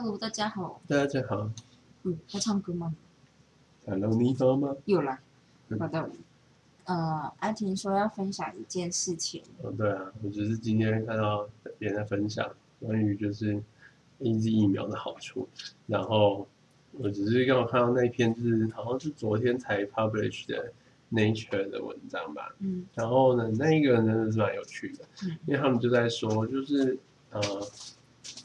Hello，大家好。大家好嗯，要唱歌吗？，Hello，你好吗？又来。嗯好的。呃，阿婷说要分享一件事情。哦，对啊，我只是今天看到别人在分享关于就是 A Z 疫苗的好处，然后我只是刚好看到那篇就是好像是昨天才 publish 的 Nature 的文章吧，嗯然后呢，那一个真的是蛮有趣的，嗯因为他们就在说，就是呃，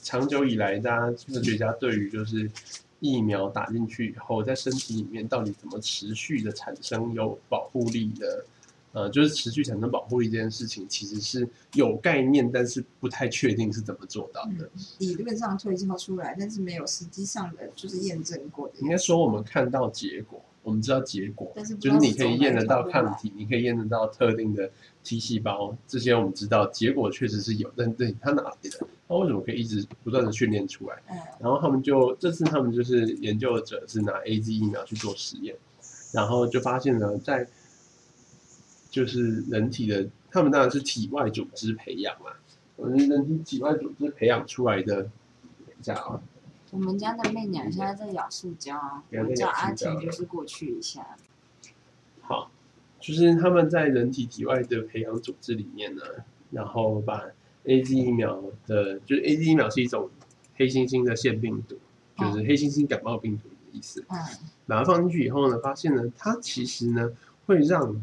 长久以来，大家科学家对于就是疫苗打进去以后，在身体里面到底怎么持续的产生有保护力的，呃，就是持续产生保护力这件事情，其实是有概念，但是不太确定是怎么做到的。嗯，理论上推敲出来，但是没有实际上的就是验证过的。应该说，我们看到结果，我们知道结果，但是就是你可以验得到抗体，你可以验得到特定的 T 细胞，这些我们知道结果确实是有，但对它哪来的？它为什么可以一直不断的训练出来？嗯然后他们就这次他们就是研究者是拿 A Z 疫苗去做实验，然后就发现呢，在就是人体的，他们当然是体外组织培养嘛，我们人体体外组织培养出来的，等一下啊，我们家的媚娘现在在咬塑胶，啊我叫阿婷就是过去一下。好，就是他们在人体体外的培养组织里面呢，然后把 A Z 疫苗的，就是 A Z 疫苗是一种黑猩猩的腺病毒，就是黑猩猩感冒病毒的意思。嗯把它放进去以后呢，发现呢，它其实呢会让，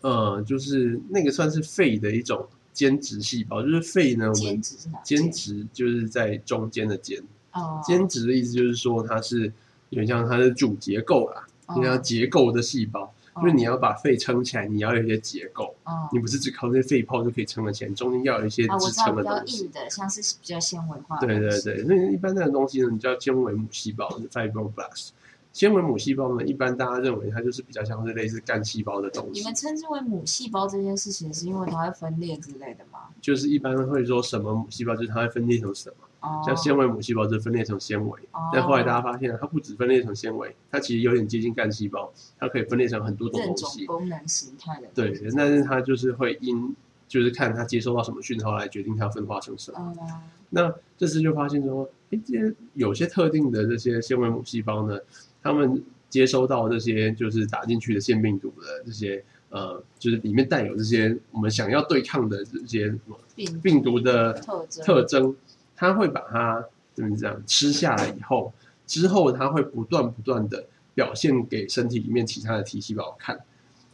呃，就是那个算是肺的一种间质细胞，就是肺呢，我们？间质就是在中间的间，哦，间质的意思就是说它是有点像它的主结构啦，哦就像结构的细胞，就是你要把肺撑起来，你要有一些结构，哦你不是只靠这些肺泡就可以撑得起来，中间要有一些支撑的东西。硬的，像是比较纤维化的对。对对，那一般那个东西呢，你叫纤维母细胞 （fibroblast）。纤维母细胞呢，一般大家认为它就是比较像是类似干细胞的东西你们，称之为母细胞这件事情，是因为它会分裂之类的吗？就是一般会说什么母细胞，就是它会分裂成什么，哦，像纤维母细胞就分裂成纤维。哦，但后来大家发现它不止分裂成纤维，它其实有点接近干细胞，它可以分裂成很多种东西。功能形态的对但是它就是会因就是看它接收到什么讯号来决定它要分化成什么。嗯那这次就发现说，诶，这些有些特定的这些纤维母细胞呢，它们接收到这些就是打进去的腺病毒的这些呃，就是里面带有这些我们想要对抗的这些什么病病毒的特征特征，它会把它怎么讲吃下来以后，之后它会不断不断的表现给身体里面其他的体细胞看，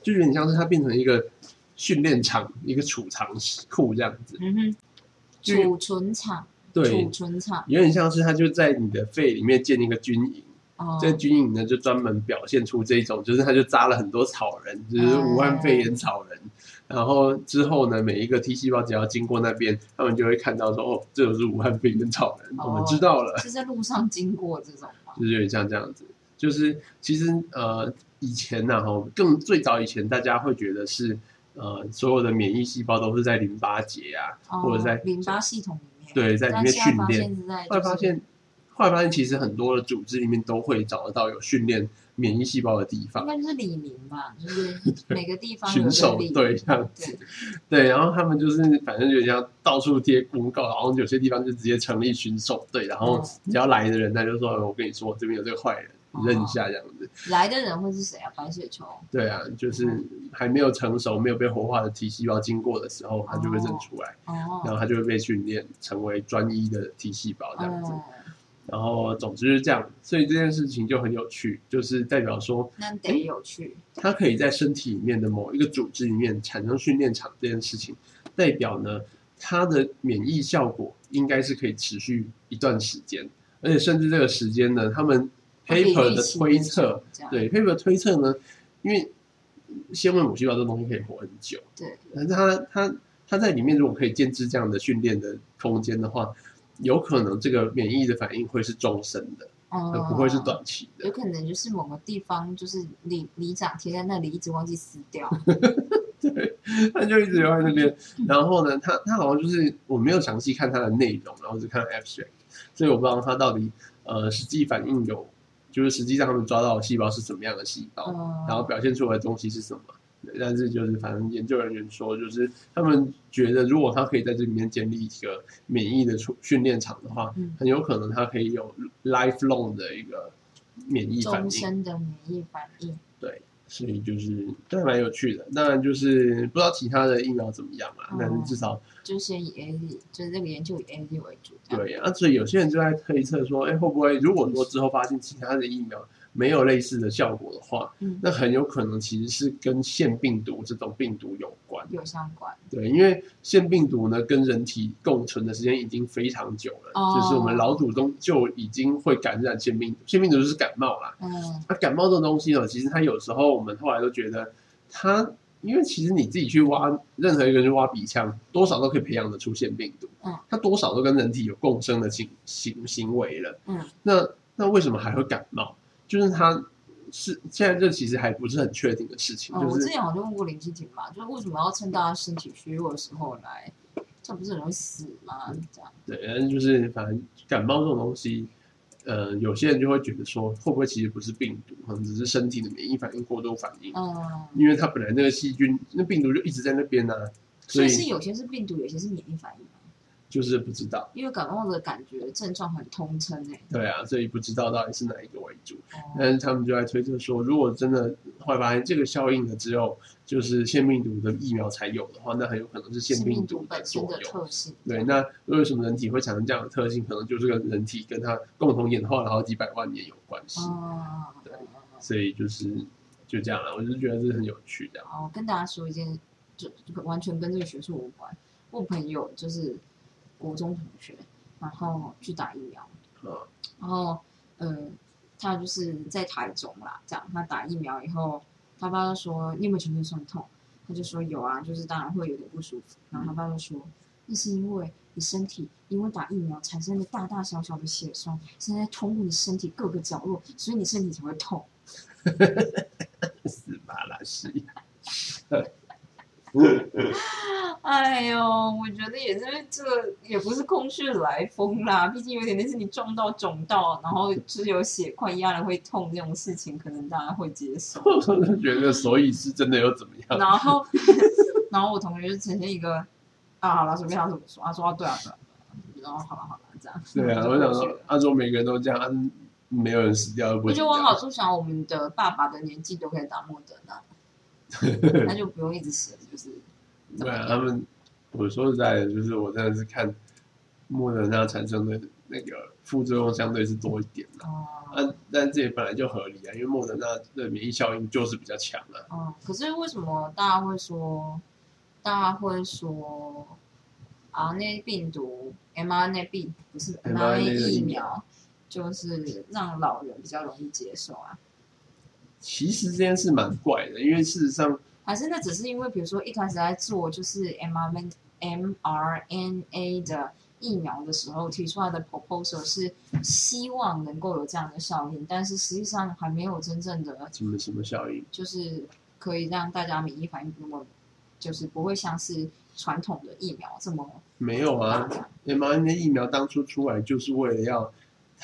就有点像是它变成一个训练场、一个储藏库这样子。嗯哼，储存场，对。储，存场，有点像是它就在你的肺里面建一个军营，哦，这个军营呢就专门表现出这种，就是它就扎了很多草人，就是武汉肺炎草人。然后之后呢，每一个 T 细胞只要经过那边，他们就会看到说，哦，这就是武汉肺炎草人，哦我们知道了。是在路上经过这种吗？就是有点像这样子，就是其实呃以前呢、哈，更最早以前大家会觉得是呃所有的免疫细胞都是在淋巴结啊，哦或者在淋巴系统里面，对在里面训练后来发现后来发现其实很多的组织里面都会找得到有训练免疫细胞的地方应，该就是李明吧，就是每个地方有巡个李守队这样子对，对，然后他们就是反正就像到处贴公告，然后有些地方就直接成立巡守队，然后嗯只要来的人他就说，我跟你说这边有这个坏人，你认一下这样子。来的人会是谁啊？白血球，对啊，就是还没有成熟、没有被活化的 T 细胞经过的时候，它就会认出来，然哦，后它就会被训练成为专一的 T 细胞这样子。嗯，然后总之是这样，所以这件事情就很有趣，就是代表说那得有趣，它可以在身体里面的某一个组织里面产生训练场这件事情，代表呢它的免疫效果应该是可以持续一段时间，而且甚至这个时间呢，他们 paper 的推测。对 paper 推测呢，因为纤维母细胞这东西可以活很久，对，但是它它它在里面如果可以建置这样的训练的空间的话，有可能这个免疫的反应会是终身的，而哦，不会是短期的有。可能就是某个地方就是里里长贴在那里，一直忘记撕掉。对，他就一直留在那边。然后呢，他他好像就是我没有详细看他的内容，然后只看 abstract，所以我不知道他到底呃实际反应有，就是实际上他们抓到的细胞是什么样的细胞，嗯，然后表现出来的东西是什么。对但是就是反正研究人员说，就是他们觉得，如果他可以在这里面建立一个免疫的训训练场的话，嗯很有可能他可以有 lifelong 的一个免疫反终。身的免疫反应。对所以就是都还蛮有趣的。当然就是不知道其他的疫苗怎么样啊，哦但是至少就先以 A Z，就是这个研究以 A Z 为主。对啊，所以有些人就在推测说，哎，会不会如果说之后发现其他的疫苗没有类似的效果的话，嗯，那很有可能其实是跟腺病毒这种病毒有关。有相关。对，因为腺病毒呢跟人体共存的时间已经非常久了，哦就是我们老祖宗就已经会感染腺病毒，腺病毒就是感冒啦。嗯那、感冒这种东西呢，其实它有时候我们后来都觉得它，因为其实你自己去挖任何一个人去挖鼻腔，多少都可以培养得出腺病毒，嗯，它多少都跟人体有共生的行行行为了，嗯，那那为什么还会感冒？就是他是现在这其实还不是很确定的事情，嗯，就是我之前好像问过林志婷嘛，就是为什么要趁大家身体虚弱的时候来，这不是很容易死吗？这样，对，但是就是反正感冒这种东西，呃，有些人就会觉得说，会不会其实不是病毒，可能只是身体的免疫反应过度反应，嗯，因为它本来那个细菌、那病毒就一直在那边呢、所所以以是有些是病毒，有些是免疫反应嘛。就是不知道。因为感冒的感觉症状很通称诶、对啊，所以不知道到底是哪一个为主。哦但是他们就在推测说，如果真的后来发现这个效应了之后，就是腺病毒的疫苗才有的话，那很有可能是腺病病毒本身的。特性。对，那为什么人体会产生这样的特性？可能就是跟人体跟它共同演化了好几百万年有关系。哦，对所以就是就这样了，我就觉得这很有趣的。好，我跟大家说一件，就就完全跟这个学术无关。我朋友就是国中同学，然后去打疫苗，嗯然后呃，他就是在台中啦，这样他打疫苗以后，他爸爸说你有没有全身酸痛？他就说有啊，就是当然会有点不舒服。然后他爸爸说，那是因为你身体因为打疫苗产生的大大小小的血栓，现在通过你身体各个角落，所以你身体才会痛。死巴拉西。哎呦，我觉得也是，这个也不是空穴来风啦。毕竟有点类似你撞到肿到，然后就是有血块压了会痛这种事情，可能大家会接受。我就觉得，所以是真的又怎么样？然后，然后我同学就呈现一个啊，好了，随便他怎么说，他说啊，对啊，对啊，然后好了好了，这样。对啊，我想说，他说每个人都这样，啊没有人死掉，我就往死掉。好处想，我们的爸爸的年纪都可以打莫德纳，那就不用一直写，就是 对啊，他们，我说实在的，就是我真的是看莫德纳产生的那个副作用相对是多一点的、哦。啊，但这也本来就合理啊，因为莫德纳的免疫效应就是比较强啊。哦，可是为什么大家会说，大家会说，RNA 病毒 mRNA 病不是 mRNA 疫疫苗，就是让老人比较容易接受啊？其实这件事蛮怪的，因为事实上，还是那只是因为，比如说一开始在做就是 mRNA mRNA 的疫苗的时候提出来的 proposal 是希望能够有这样的效应，但是实际上还没有真正的什么什么效应？就是可以让大家免疫反应不那么，就是不会像是传统的疫苗这么没有啊，mRNA 疫苗当初出来就是为了要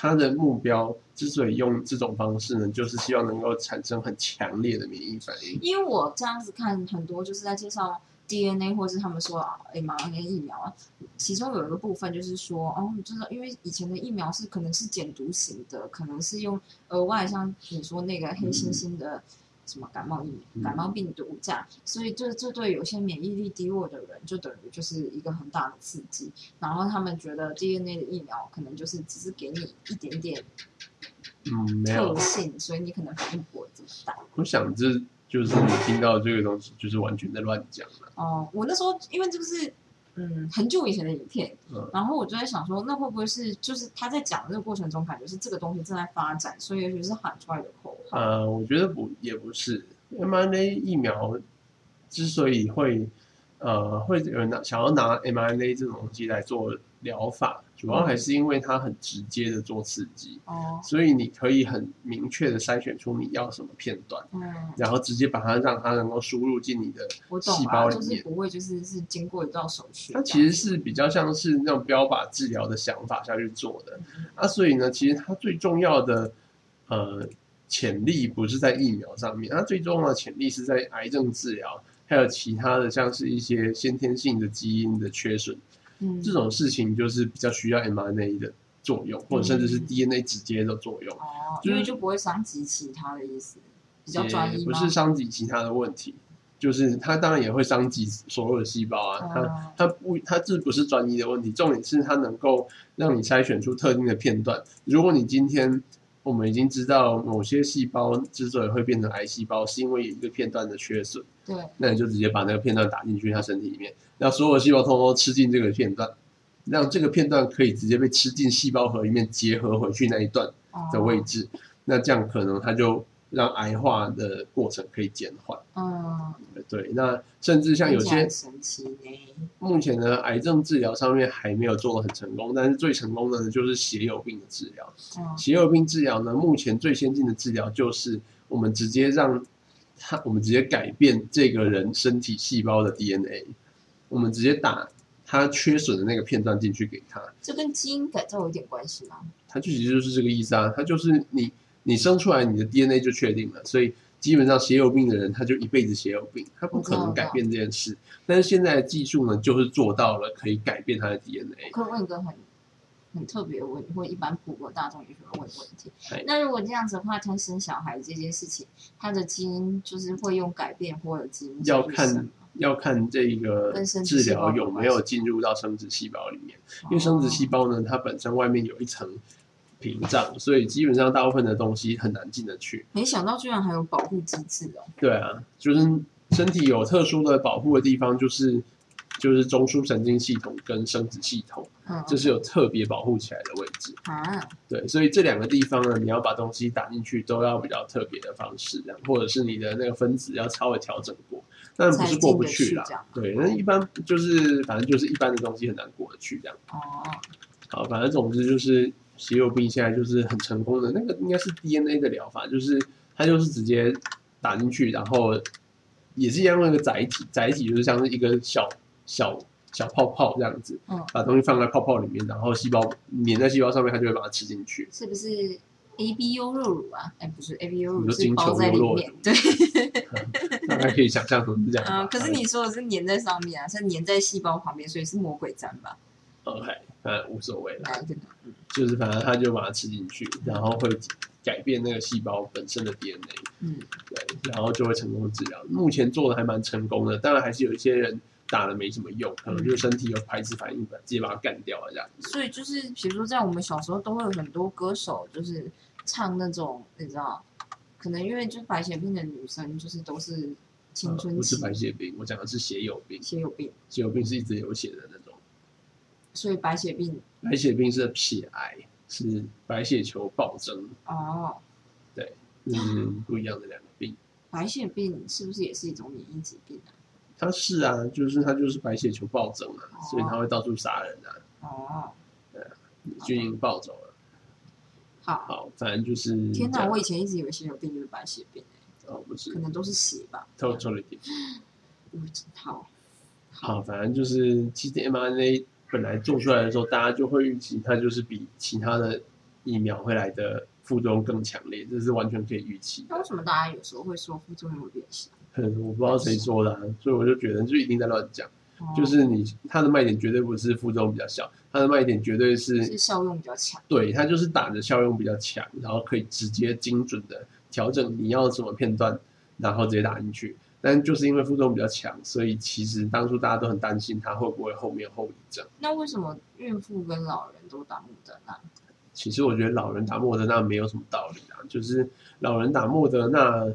他的目标，之所以用这种方式呢，就是希望能够产生很强烈的免疫反应。因为我这样子看很多就是在介绍 DNA 或是他们说啊 mRNA 疫苗啊，其中有一个部分就是说，哦，就是因为以前的疫苗是可能是减毒型的，可能是用额外像你说那个黑猩猩的什么感冒疫嗯感冒病毒这样，所以这这对有些免疫力低弱的人就等于就是一个很大的刺激，然后他们觉得 DNA 的疫苗可能就是只是给你一点点嗯，特，性，所以你可能反应不会这么大。我想这就是你听到这个东西，就是完全在乱讲了。哦，我那时候因为这个是嗯。很久以前的影片，嗯。然后我就在想说，那会不会是就是他在讲的这个过程中，感觉是这个东西正在发展，所以也许是喊出来的口号。呃，我觉得不也不是。mRNA 疫苗之所以会呃会有人拿想要拿 mRNA 这种东西来做疗法，主要还是因为它很直接的做刺激，哦，所以你可以很明确的筛选出你要什么片段，嗯，然后直接把它让它能够输入进你的。细胞了，里面就是不会就是是经过一道手续。它其实是比较像是那种标靶治疗的想法下去做的嗯啊，所以呢，其实它最重要的呃潜力不是在疫苗上面，它最重要的潜力是在癌症治疗，还有其他的像是一些先天性的基因的缺损，嗯，这种事情就是比较需要 mRNA 的作用，或者甚至是嗯 DNA 直接的作用，哦，就是因为就不会伤及其他的意思，比较专一吗？也不是伤及其他的问题，就是它当然也会伤及所有的细胞啊，它哦它不，它这不是专一的问题，重点是它能够让你筛选出特定的片段。如果你今天我们已经知道某些细胞之所以会变成癌细胞，是因为有一个片段的缺损，对，那你就直接把那个片段打进去它身体里面，让所有的细胞通通吃进这个片段，让这个片段可以直接被吃进细胞核里面结合回去那一段的位置，置，那这样可能它就让癌化的过程可以减缓。嗯，对，那甚至像有些目前的癌症治疗上面还没有做的很成功，但是最成功的呢就是血友病的治疗。嗯，血友病治疗呢，目前最先进的治疗就是我们直接让他，我们直接改变这个人身体细胞的 DNA，我们直接打他缺损的那个片段进去给他，这跟基因改造有一点关系吗？它就其实就是这个意思啊，它就是你你生出来你的 DNA 就确定了，所以基本上血友病的人他就一辈子血友病，他不可能改变这件事。但是现在的技术呢，就是做到了可以改变他的 DNA。可以问一个很很特别的问题，或一般普罗大众也会问的问题哎。那如果这样子的话，他生小孩这件事情，他的基因就是会用改变或者基因要看要看这个治疗有没有进入到生殖细胞里面，因为生殖细胞呢，它本身外面有一层屏障，所以基本上大部分的东西很难进得去。没想到居然还有保护机制哦。对啊，就是身体有特殊的保护的地方，就是就是中枢神经系统跟生殖系统，嗯，这是有特别保护起来的位置。啊，对，所以这两个地方呢，你要把东西打进去，都要比较特别的方式，这样，或者是你的那个分子要稍微调整过，但不是过不去啦。对，那一般就是反正就是一般的东西很难过得去这样。哦，好，反正总之就是血肉病现在就是很成功的那个应该是 DNA 的疗法，就是它就是直接打进去，然后也是一样用一个载体，载体就是像是一个小小小泡泡这样子，嗯把东西放在泡泡里面，然后细胞粘在细胞上面，它就会把它吃进去。是不是 A B U 肉乳啊？哎，不是 A B U 肉乳是包在里肉面，对，大概可以想象成是这样吧。嗯，可是你说的是粘在上面啊，是粘在细胞旁边，所以是魔鬼粘吧？OK，反正无所谓了？就是反正他就把它吃进去，然后会改变那个细胞本身的 DNA。嗯，对，然后就会成功治疗。目前做的还蛮成功的，当然还是有一些人打了没什么用，可能就是身体有排斥反应，直接把它干掉了这样。所以就是比如说，在我们小时候都会有很多歌手，就是唱那种你知道，可能因为就是白血病的女生，就是都是青春期呃不是白血病，我讲的是血友病。血友病，血友病是一直有血的那种，所以白血病白血病是血癌，是白血球暴增，哦，对是不一样的两个病。白血病是不是也是一种免疫疾病啊？它是啊，就是它就是白血球暴增啊，所以它会到处杀人啊，哦，军营暴走了。好，好，反正就是天哪，我以前一直以为血友病就是白血病、欸，哦不是可能都是血吧。totally different。嗯，好，好，反正就是其实 mRNA 本来做出来的时候，大家就会预期它就是比其他的疫苗会来的副作用更强烈，这是完全可以预期。那为什么大家有时候会说副作用有点小？嗯，我不知道谁说的、啊，所以我就觉得就一定在乱讲。哦就是你它的卖点绝对不是副作用比较小，它的卖点绝对是是效用比较强。对它就是打的效用比较强，然后可以直接精准的调整你要什么片段，然后直接打进去。但就是因为副作用比较强，所以其实当初大家都很担心它会不会后面有后遗症。那为什么孕妇跟老人都打莫德纳？其实我觉得老人打莫德纳没有什么道理啊，就是老人打莫德纳，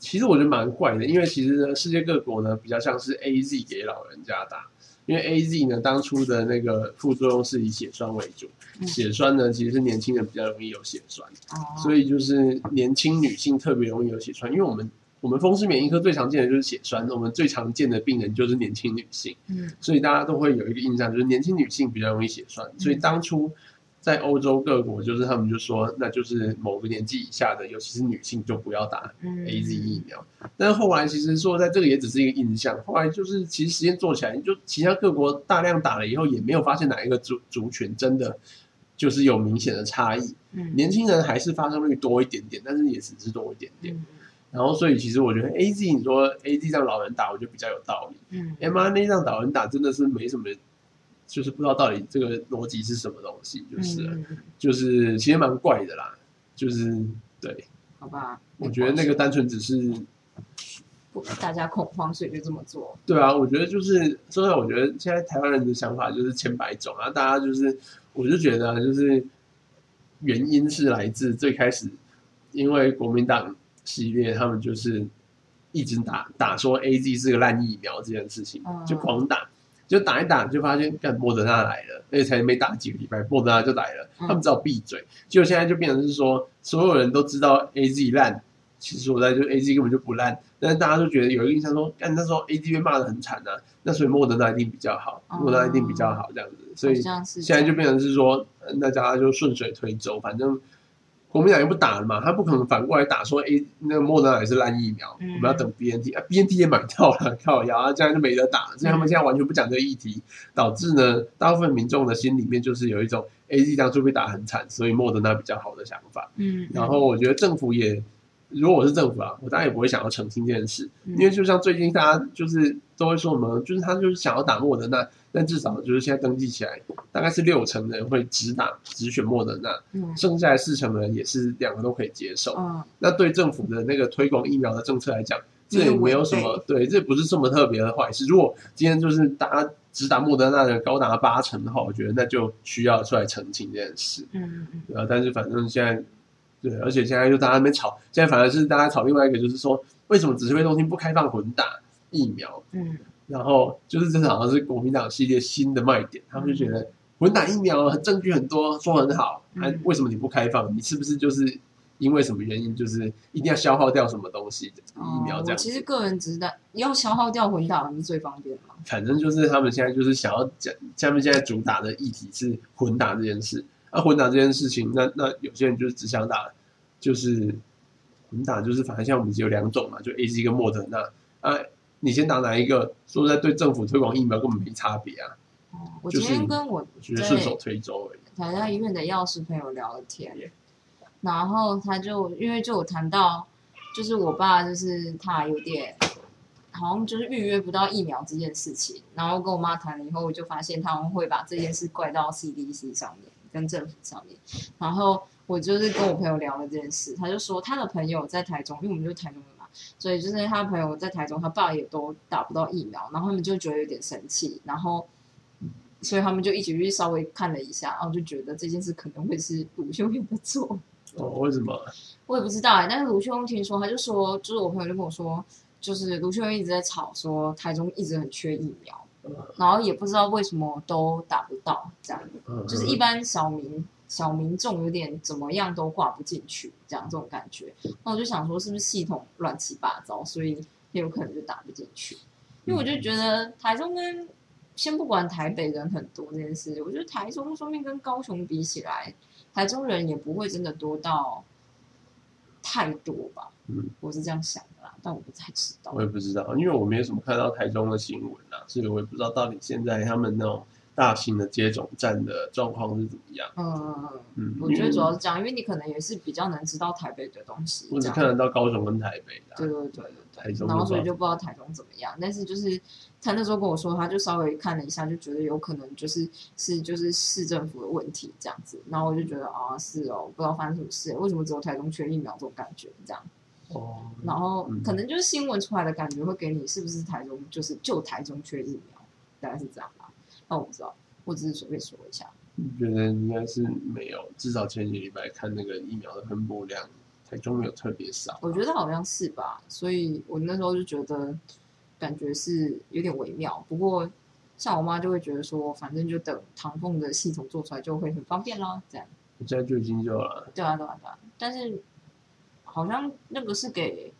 其实我觉得蛮怪的，因为其实呢，世界各国呢比较像是 A Z 给老人家打，因为 A Z 呢当初的那个副作用是以血栓为主，嗯血栓呢其实是年轻人比较容易有血栓，哦，所以就是年轻女性特别容易有血栓，因为我们我们风湿免疫科最常见的就是血栓，我们最常见的病人就是年轻女性。嗯所以大家都会有一个印象，就是年轻女性比较容易血栓。所以当初在欧洲各国，就是他们就说，那就是某个年纪以下的，尤其是女性就不要打嗯 A Z 疫苗。但是后来其实说，在这个也只是一个印象。后来就是其实实验做起来，就其他各国大量打了以后，也没有发现哪一个族族群真的就是有明显的差异。嗯年轻人还是发生率多一点点，但是也只是多一点点。嗯然后，所以其实我觉得 A Z 你说 A Z 让老人打，我觉得比较有道理。嗯 M R N A 让老人打真的是没什么，就是不知道到底这个逻辑是什么东西，就是、就是其实蛮怪的啦。就是对，好吧，我觉得那个单纯只是不大家恐慌，所以就这么做。对啊，我觉得就是，说实在，我觉得现在台湾人的想法就是千百种啊，大家就是，我就觉得啊就是原因是来自最开始，因为国民党系列他们就是一直打打说 A Z 是个烂疫苗这件事情嗯，就狂打，就打一打就发现，干莫德纳来了，而且才没打几个礼拜，莫德纳就来了，嗯。他们只好闭嘴。结果现在就变成是说，所有人都知道 A Z 烂，其实我在就 A Z 根本就不烂，但是大家都觉得有一个印象说，干那时候 A Z 被骂的很惨啊，那所以莫德纳一定比较好，哦莫德纳一定比较好这样子，所以现在就变成是说，呃那大家就顺水推舟，反正国民党又不打了嘛，他不可能反过来打说，哎，那个莫德纳也是烂疫苗，嗯我们要等 B N T 啊，B N T 也买到了，靠呀，啊这样就没得打，所以他们现在完全不讲这个议题，导致呢，大部分民众的心里面就是有一种 A Z 当初被打很惨，所以莫德纳比较好的想法。嗯，然后我觉得政府也，如果我是政府啊，我当然也不会想要澄清这件事，嗯。因为就像最近大家就是都会说什么，就是他就是想要打莫德纳，但至少就是现在登记起来，大概是六成的人会只打只选莫德纳，嗯剩下的四成的人也是两个都可以接受。嗯那对政府的那个推广疫苗的政策来讲，这也没有什么对，这不是这么特别的坏事。如果今天就是大家只打莫德纳的高达八成的话，我觉得那就需要出来澄清这件事。嗯嗯对啊，但是反正现在，对，而且现在就大家在那边吵，现在反而是大家吵另外一个，就是说为什么指挥中心不开放混打疫苗？嗯然后就是这好像是国民党系列新的卖点，他们就觉得混打疫苗证据很多，说很好，为什么你不开放？你是不是就是因为什么原因，就是一定要消耗掉什么东西疫苗哦这样其实个人只是在要消耗掉混打，不是最方便的嘛？反正就是他们现在就是想要讲，他们现在主打的议题是混打这件事。啊，混打这件事情，那那有些人就是只想打，就是混打，就是反正像我们只有两种嘛，就 A Z 跟莫德纳啊，你先打哪一个？说实在，对政府推广疫苗根本没差别啊，哦，我就是今天跟我只是顺手推舟而已。台大医院的药师朋友聊了天，然后他就因为就有谈到，就是我爸就是他有点好像就是预约不到疫苗这件事情，然后跟我妈谈了以后，我就发现他们会把这件事怪到 CDC 上面跟政府上面，然后我就是跟我朋友聊了这件事，他就说他的朋友在台中，因为我们就台中所以就是他朋友在台中，他爸也都打不到疫苗，然后他们就觉得有点生气，然后。所以他们就一起去稍微看了一下，然后就觉得这件事可能会是卢秀燕的错。哦，为什么？我也不知道哎、但是卢秀燕听说，他就说，就是我朋友就跟我说，就是卢秀燕一直在吵说台中一直很缺疫苗，然后也不知道为什么都打不到，这样子就是一般小民小民众有点怎么样都挂不进去，这样这种感觉。那我就想说，是不是系统乱七八糟，所以也有可能就打不进去？因为我就觉得台中跟先不管台北人很多这件事，我觉得台中说明跟高雄比起来，台中人也不会真的多到太多吧。嗯，我是这样想的啦，但我不太知道我。也不知道，因为我没有什么看到台中的新闻啊，所以我也不知道到底现在他们那种大型的接种站的状况是怎么样。嗯，嗯，我觉得主要是这样，因为你可能也是比较能知道台北的东西，我只看得到高雄跟台北的啊、对对对对对，台中然后所以就不知道台中怎么样，但是就是他那时候跟我说，他就稍微看了一下，就觉得有可能就是是就是市政府的问题这样子，然后我就觉得啊是哦，不知道发生什么事，为什么只有台中缺疫苗这种感觉这样，哦，然后嗯可能就是新闻出来的感觉会给你是不是台中就是就台中缺疫苗，大概是这样吧，那我不知道，我只是随便说一下，觉得应该是没有，至少前几个礼拜看那个疫苗的分布量，台中没有特别少。我觉得好像是吧，所以我那时候就觉得感觉是有点微妙。不过像我妈就会觉得说，反正就等唐凤的系统做出来就会很方便啦，这样。我现在就已经有了，对啊，对啊，对啊。但是好像那个是给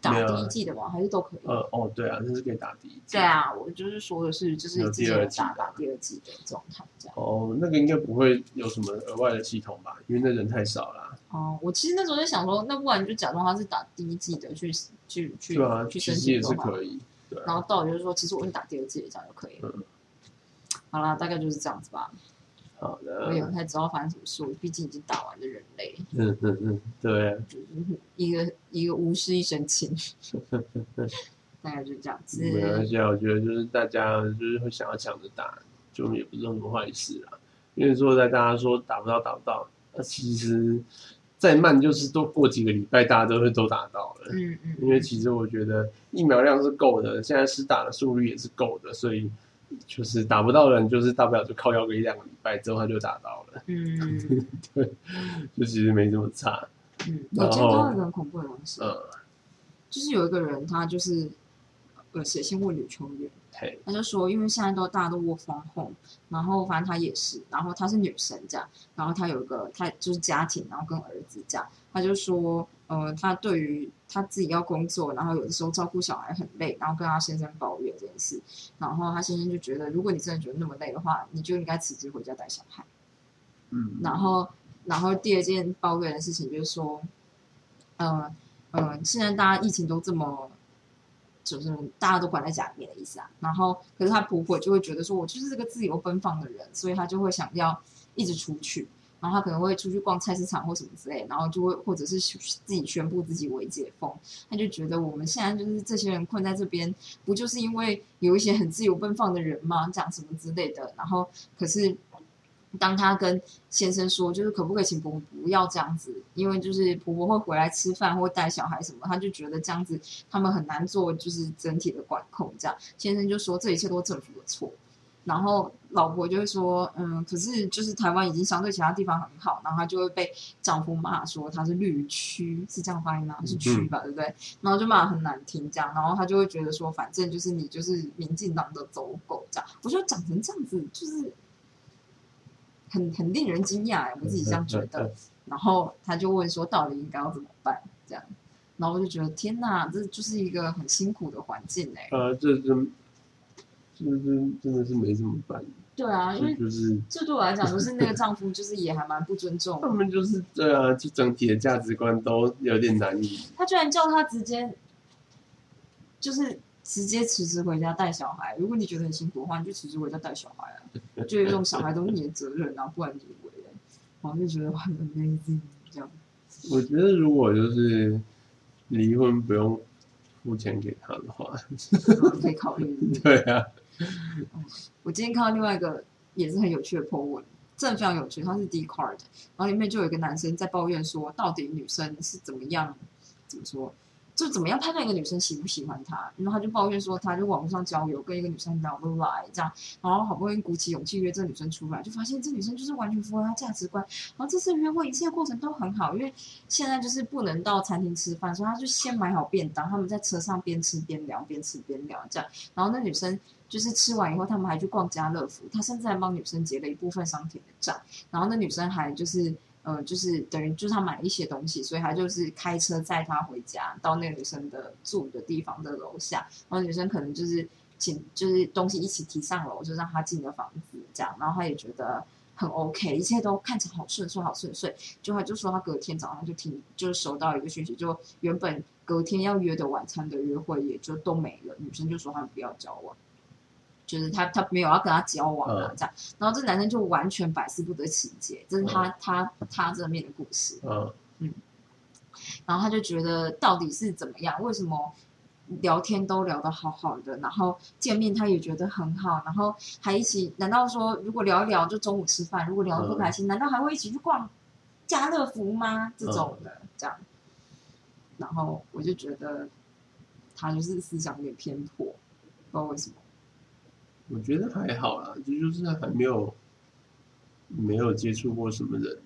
打第一季的吗？还是都可以？呃，哦，对啊，那是可以打第一季。对啊，我就是说的是，就是有之前有第二季打打第二季的状态这样。哦，那个应该不会有什么额外的系统吧？因为那人太少了。哦，我其实那时候就想说，那不然你就假装他是打第一季的去去去对啊，去申其实也是可以。对啊，然后到底就是说，其实我是打第二季的，这样就可以了。好啦，大概就是这样子吧。好的我也，不太知道发生什么事，毕竟已经打完的人类，嗯嗯嗯，对啊，就是一个一个巫师一身轻，大概就这样子。没关系啊，我觉得就是大家就是会想要抢着打，就也不是什么坏事啊。因为说在大家说打不到打不到，那其实再慢就是多过几个礼拜，大家都会都打到了。嗯嗯，因为其实我觉得疫苗量是够的，现在施打的速率也是够的，所以就是打不到人，就是大不了就靠药个一两个礼拜之后他就打到了，嗯 对就其实没这么差。嗯，我今天看到一个很恐怖的东西，嗯，就是有一个人他就是呃写信问女球员。嘿，他就说，因为现在都大家都 work from home，然后反正他也是，然后她是女生这样，然后她有一个她就是家庭，然后跟儿子这样，他就说，呃，他对于他自己要工作，然后有的时候照顾小孩很累，然后跟他先生抱怨这件事，然后他先生就觉得，如果你真的觉得那么累的话，你就应该辞职回家带小孩。嗯，然后，然后第二件抱怨的事情就是说，呃呃，现在大家疫情都这么，就是大家都关在家里面的意思啊。然后，可是他婆婆就会觉得说，我就是这个自由奔放的人，所以他就会想要一直出去。然后他可能会出去逛菜市场或什么之类，然后就会或者是自己宣布自己为解封。他就觉得我们现在就是这些人困在这边，不就是因为有一些很自由奔放的人吗？讲什么之类的。然后，可是。当他跟先生说，就是可不可以请婆婆不要这样子，因为就是婆婆会回来吃饭或带小孩什么，他就觉得这样子他们很难做，就是整体的管控这样。先生就说这一切都是政府的错，然后老婆就会说，嗯，可是就是台湾已经相对其他地方很好，然后她就会被丈夫骂说她是绿区，是这样发音吗？是区吧，对不对？然后就骂很难听这样，然后她就会觉得说，反正就是你就是民进党的走狗这样，我就讲成这样子，就是。很很令人惊讶，我自己这样觉得。然后他就问说，到底应该要怎么办？这样，然后我就觉得天哪，这就是一个很辛苦的环境哎。呃，这真，这真真的是没怎么办。对啊，因为就是这对我来讲，就是那个 丈夫，就是也还蛮不尊重。他们就是对啊，就整体的价值观都有点难以。他居然叫他直接，就是直接辞职回家带小孩。如果你觉得很辛苦的话，你就辞职回家带小孩啊，就这种小孩都是你的责任啊，不然你为人，我就觉得很 amazing 这样。我觉得如果就是离婚不用付钱给他的话，可以考虑。对啊。我今天看到另外一个也是很有趣的 po 文，真的非常有趣。他是 D card，然后里面就有一个男生在抱怨说，到底女生是怎么样，怎么说，就怎么样判断一个女生喜不喜欢他。然后他就抱怨说，他就网络上交友，跟一个女生聊不来，这样，然后好不容易鼓起勇气约这女生出来，就发现这女生就是完全符合他价值观。然后这次约会一切过程都很好，因为现在就是不能到餐厅吃饭，所以他就先买好便当，他们在车上边吃边聊，边吃边聊这样。然后那女生。就是吃完以后，他们还去逛家乐福，他甚至还帮女生结了一部分商品的账。然后那女生还就是，呃，就是等于就是他买了一些东西，所以他就是开车载她回家，到那个女生的住的地方的楼下。然后女生可能就是请，就是东西一起提上楼，就让他进了房子，这样。然后他也觉得很 OK，一切都看起来好顺遂，好顺遂。就他就说他隔天早上就听，就是收到一个讯息，就原本隔天要约的晚餐的约会也就都没了。女生就说他们不要交往。就是他，他没有要跟他交往啊，这样。然后这男生就完全百思不得其解，这是他他他这面的故事。嗯嗯。然后他就觉得到底是怎么样？为什么聊天都聊得好好的，然后见面他也觉得很好，然后还一起？难道说如果聊一聊就中午吃饭？如果聊得不开心，难道还会一起去逛家乐福吗？这种的这样。然后我就觉得他就是思想有点偏颇，不知道为什么。我觉得还好啦，这就是还没有没有接触过什么人，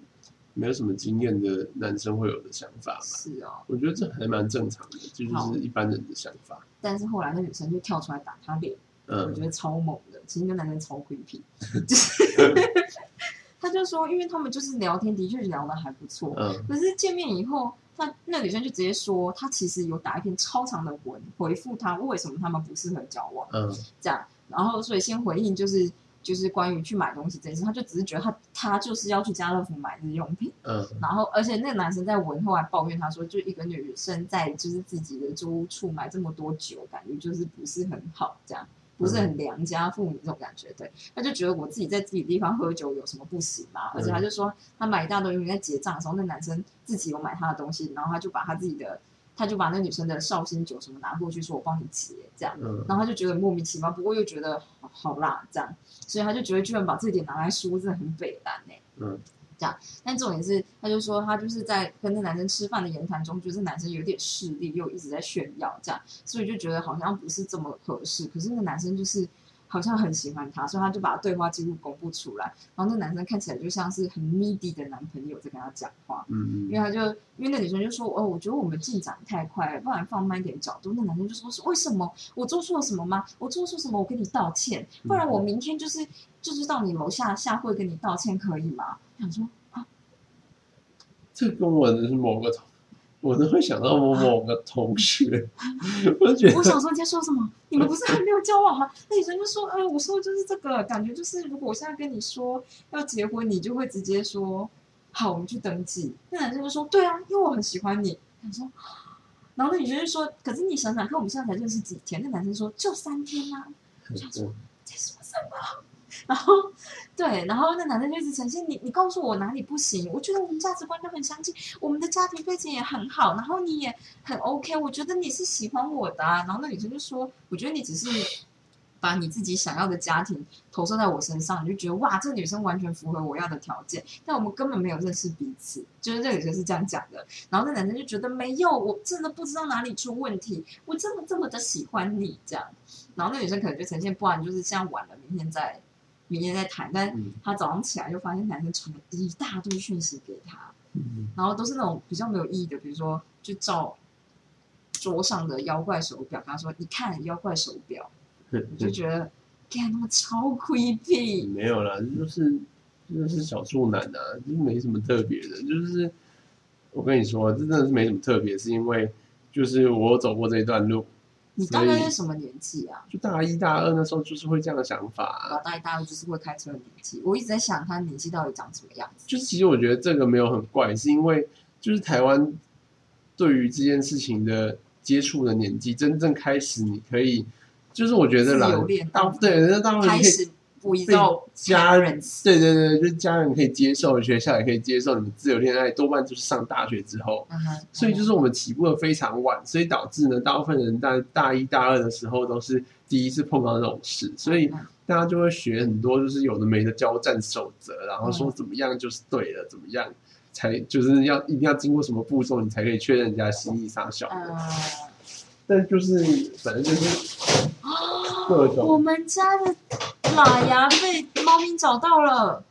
没有什么经验的男生会有的想法吧。是哦，我觉得这还蛮正常的，这就是一般人的想法。但是后来那女生就跳出来打他脸，我觉得超猛的。其实那男生超 creepy，他就说，因为他们就是聊天，的确聊的还不错。嗯。可是见面以后，他那女生就直接说，她其实有打一篇超长的文回复他，为什么他们不适合交往。嗯。这样。然后，所以先回应就是就是关于去买东西这件事，他就只是觉得他他就是要去家乐福买日用品，嗯，然后而且那个男生在文后来抱怨他说，就一个女生在就是自己的租屋处买这么多酒，感觉就是不是很好，这样不不是很良家妇女这种感觉。对，他就觉得我自己在自己地方喝酒有什么不行嘛？而且他就说他买一大堆，因为在结账的时候，那男生自己有买他的东西，然后他就把他自己的，他就把那女生的绍兴酒什么拿过去，说我帮你结这样。嗯然后他就觉得莫名其妙，不过又觉得好好啦这样，所以他就觉得居然把这点拿来说，真的很北蓝哎、嗯这样但重点是，他就说他就是在跟那男生吃饭的言谈中，觉得这男生有点势利，又一直在炫耀这样，所以就觉得好像不是这么合适。可是那个男生就是好像很喜欢他，所以他就把对话记录公布出来。然后那男生看起来就像是很 needy 的男朋友在跟他讲话，嗯因为他就因为那女生就说哦，我觉得我们进展太快了，不然放慢一点角度。那男生就说是为什么？我做错了什么吗？我做错什么？我跟你道歉，不然我明天就是就是到你楼下下会跟你道歉，可以吗？想说啊。这跟我的是某个同，我都会想到我某个同学，我就觉得我想说你在说什么？你们不是还没有交往吗？那女生就说：“哎，我说的就是这个，感觉就是如果我现在跟你说要结婚，你就会直接说好，我们去登记。”那男生就说：“对啊，因为我很喜欢你。”想说，然后那女生就说：“可是你想想看，我们现在才认识几天？”那男生说：“就三天啊。”嗯在说什么？然后对，然后那男生就一直呈现你，你告诉我哪里不行？我觉得我们价值观都很相近，我们的家庭背景也很好，然后你也很 OK，我觉得你是喜欢我的啊。然后那女生就说，我觉得你只是把你自己想要的家庭投射在我身上，你就觉得哇，这个女生完全符合我要的条件，但我们根本没有认识彼此，就是这女生是这样讲的。然后那男生就觉得没有，我真的不知道哪里出问题，我这么这么的喜欢你这样。然后那女生可能就呈现，不然就是现在晚了，明天再明天再谈。但他早上起来就发现男生传了一大堆讯息给他，嗯然后都是那种比较没有意义的，比如说就照桌上的妖怪手表，跟他说：“你看妖怪手表。”我就觉得，天，他们超 creepy。没有啦，就是就是小处男啊，就是没什么特别的。就是我跟你说，这真的是没什么特别，是因为就是我走过这一段路，你大概是什么年纪啊？就大一大二那时候就是会这样的想法、啊。我大一、大二就是会开车的年纪，我一直在想他年纪到底长什么样子。就是其实我觉得这个没有很怪，是因为就是台湾对于这件事情的接触的年纪，真正开始你可以，就是我觉得啦大对，那当然开始不依照家人对对对，就是家人可以接受，学校也可以接受，你们自由恋爱多半就是上大学之后，所以就是我们起步的非常晚，所以导致呢，大部分人在大一大二的时候都是第一次碰到这种事，所以嗯大家就会学很多就是有的没的交战守则，然后说嗯怎么样就是对了，怎么样才就是要一定要经过什么步骤，你才可以确认人家心意上小的。嗯，但就是反正就是各种我们家的喇牙被猫咪找到了，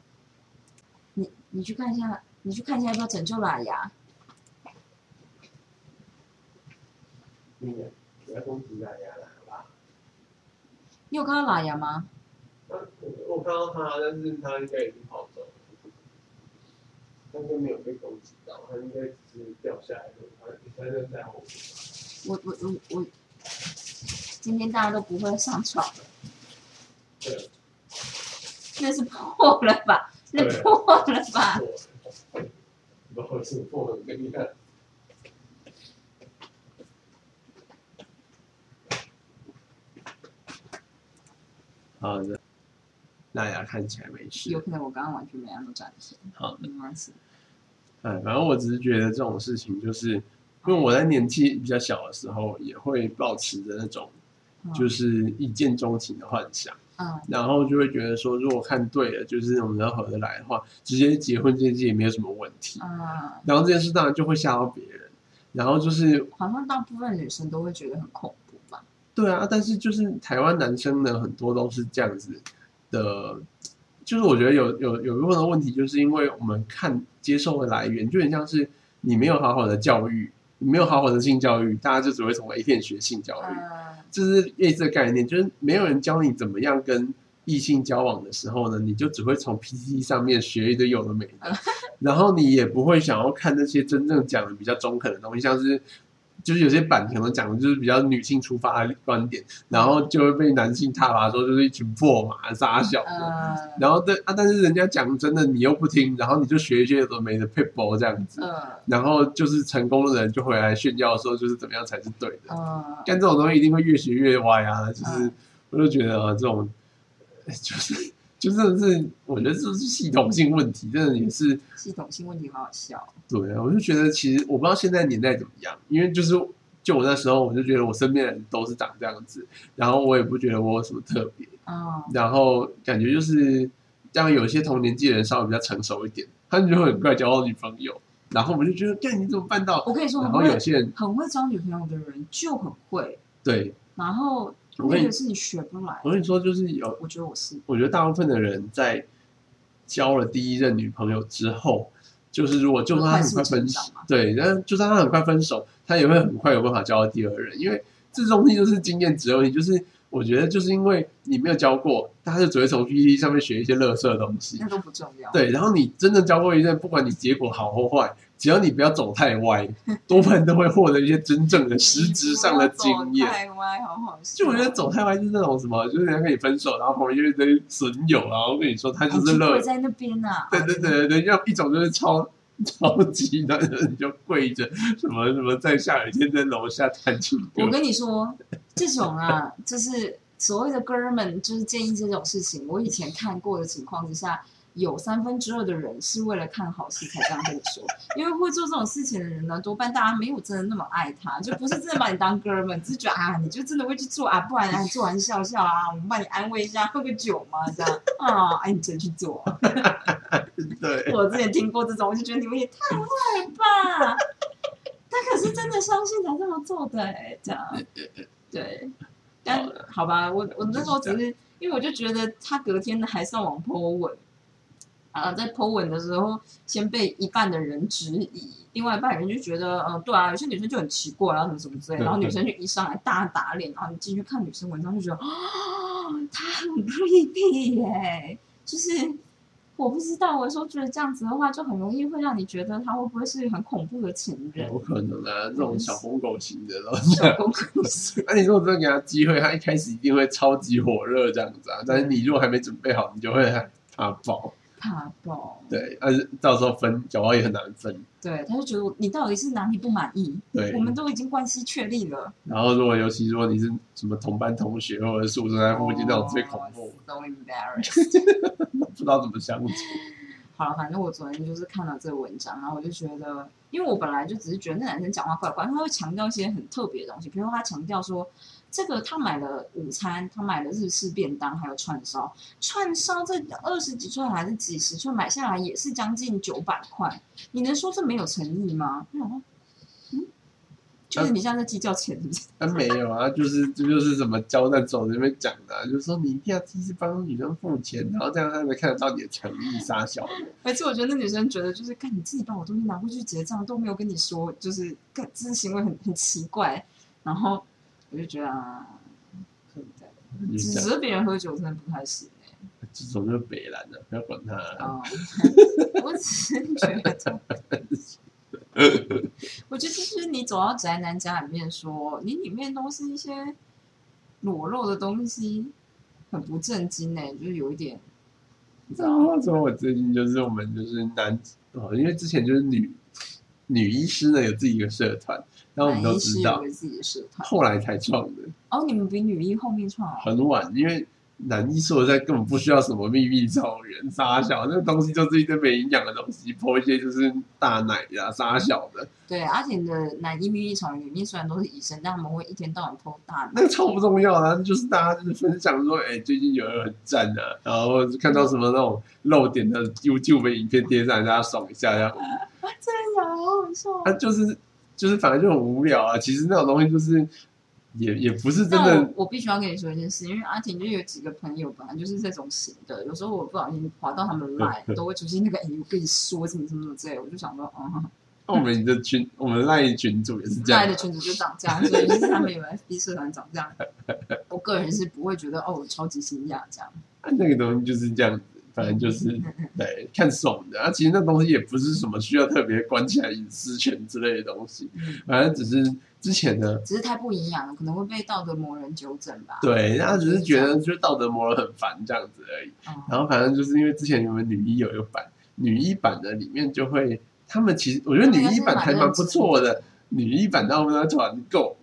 你你去看一下，你去看一下要不要拯救马牙？那个不要攻击大家了，好吧？你有看到马牙吗？我看到他，但是他应该已经跑走了，他应该没有被攻击到，他应该只是掉下来的，他他就在后面。我我我我，今天大家都不会上床了，那是破了吧？那破了吧？不好意思，破了，你看。好的，大家看起来没事有。可能我刚刚完全没按到暂停，好的，没关系。哎，反正我只是觉得这种事情，就是因为我在年纪比较小的时候，也会保持着那种就是一见钟情的幻想，嗯然后就会觉得说，如果看对了，就是我们能合得来的话，直接结婚这件事也没有什么问题。嗯，然后这件事当然就会吓到别人，然后就是好像大部分女生都会觉得很恐怖吧？对啊，但是就是台湾男生呢，很多都是这样子的，就是我觉得有有有一部分的问题，就是因为我们看接受的来源，就很像是你没有好好的教育，你没有好好的性教育，大家就只会从 A 片学性教育，嗯。这是类似的概念，就是没有人教你怎么样跟异性交往的时候呢，你就只会从 PPT 上面学一堆有的没的，然后你也不会想要看那些真正讲的比较中肯的东西，像是就是有些版可能讲的就是比较女性出发的观点，然后就会被男性挞伐说就是一群破马傻小的。嗯然后但啊，但是人家讲真的，你又不听，然后你就学一些有的没的 people 这样子，嗯然后就是成功的人就回来炫耀说就是怎么样才是对的。嗯但这种东西一定会越学越歪啊！就是嗯我就觉得啊，这种 就是就真的是，我觉得这是系统性问题，真的也是系统性问题好好笑。对啊，我就觉得其实我不知道现在年代怎么样，因为就是就我那时候，我就觉得我身边的人都是长这样子，然后我也不觉得我有什么特别，嗯，然后感觉就是像有些同年纪的人稍微比较成熟一点，他们就会很快交到女朋友，然后我们就觉得，对你怎么办到？我跟你说，然后有些人很会交女朋友的人就很会，对然后我跟你你学不来。我跟你说，就是有我觉得我是，我觉得大部分的人在交了第一任女朋友之后，就是如果就算他很快分手对，但就算他很快分手，他也会很快有办法交到第二任，因为这东西就是经验值的问题。就是我觉得就是因为你没有教过，他就只会从 PPT 上面学一些垃圾的东西那，都不重要。对。然后你真正教过一任，不管你结果好或坏，只要你不要走太歪，多半都会获得一些真正的实质上的经验。太歪，好好笑。就我觉得走太歪就是那种什么，就是人家跟你分手，然后旁边就一堆损友，然后跟你说他就是乐跪在那边啊。对对对对对，要一种就是超 超级的，你就跪着，什么什么在下雨天在楼下弹琴我，跟你说，这种啊，就是所谓的哥儿们，就是建议这种事情。我以前看过的情况之下，有三分之二的人是为了看好戏才这样跟你说，因为会做这种事情的人呢，多半大家没有真的那么爱他，就不是真的把你当哥儿们，只是觉得啊，你就真的会去做啊，不然啊，做完笑笑啊，我们帮你安慰一下，喝个酒嘛，这样 啊，哎，你真去做。对，我之前听过这种，我就觉得你们也太坏了吧！他可是真的相信才这么做的哎、这样对。但好吧，我我那时候只是因为我就觉得他隔天的还上网 po 文，啊，在 po 文的时候先被一半的人质疑，另外一半人就觉得，嗯、对啊，有些女生就很奇怪，然后什么什么之类，然后女生就一上来大打脸，然后你进去看女生文章就觉得，啊，她很 creepy 耶、就是我不知道，我说觉得这样子的话，就很容易会让你觉得他会不会是很恐怖的情人有，可能啊，这种小疯狗型的，然后小疯狗型。那你如果真的给他机会，他一开始一定会超级火热这样子啊，但是你如果还没准备好，你就会害怕爆，怕爆，对，但是到时候分，讲话也很难分，对，他就觉得你到底是哪里不满意？对我，们都已经关系确立了，然后如果尤其如果你是什么同班同学或者宿舍在附近那种最恐怖，哦，so embarrassed。不知道怎么相处。好了，反正我昨天就是看了这个文章，然后我就觉得，因为我本来就只是觉得那男生讲话怪怪，他会强调一些很特别的东西，比如说他强调说，这个他买了午餐，他买了日式便当，还有串烧，串烧这二十几串还是几十串买下来也是将近九百块，你能说这没有诚意吗？嗯，就是你现在在计较钱是不是？他 没有啊，就是这就是什么交战手那边讲的啊、就是说你一定要第一次帮女生付钱，然后这样他才看得到你的诚意，傻小的。而且我觉得那女生觉得就是，看你自己把我东西拿过去结账都没有跟你说，就是干这个行为很很奇怪。然后我就觉得啊，可以的，指责别人喝酒真的不太行哎、这种就是北蓝的，不要管他。了。啊、我只是觉得，我觉得就是你走到宅男家里面说，你里面都是一些裸露的东西，很不正经哎、就是有一点，你知道。吗？然后说我最近就是我们就是男哦，因为之前就是女女医师呢有自己一个社团，然后我们都知道有，个自己的社团，后来才创的，哦，你们比女一后面创啊。很晚，因为男一说实在根本不需要什么秘密草原傻小，那个东西就是一堆没营养的东西，泼一些就是大奶呀、傻小的，对，阿婷的男一秘密草原里面虽然都是医生，但他们会一天到晚剖大那个超不重要的啊，就是大家就是分享说，哎、最近有人很赞啊，然后看到什么那种露点的 YouTube 影片贴上，大家爽一下，这样，啊，真的假的？好好笑哦。啊，就是就是反正就很无聊啊。其实那种东西就是也也不是真但的我我必须要跟你说一件事，因为阿婷就有几个朋友本来就是这种型的，有时候我不小心滑到他们 来，都会出现那个哎，我跟你说什么什么什么之类，我就想说，嗯，我们的群，我们赖群主也是这样赖的，群主就长这样，所以就是他们有 FB 社团长这样，我个人是不会觉得哦，我超级惊讶这样。啊那个东西就是这样子，反正就是对看爽的啊。其实那东西也不是什么需要特别关起来隐私权之类的东西，嗯，反正只是之前呢，只是太不营养了，可能会被道德魔人纠正吧。对，他只是觉得就是道德魔人很烦这样子而已。嗯，然后反正就是因为之前我们女一有一个版，女一版的里面就会，他们其实我觉得女一版还蛮不错的，女一版他们的团购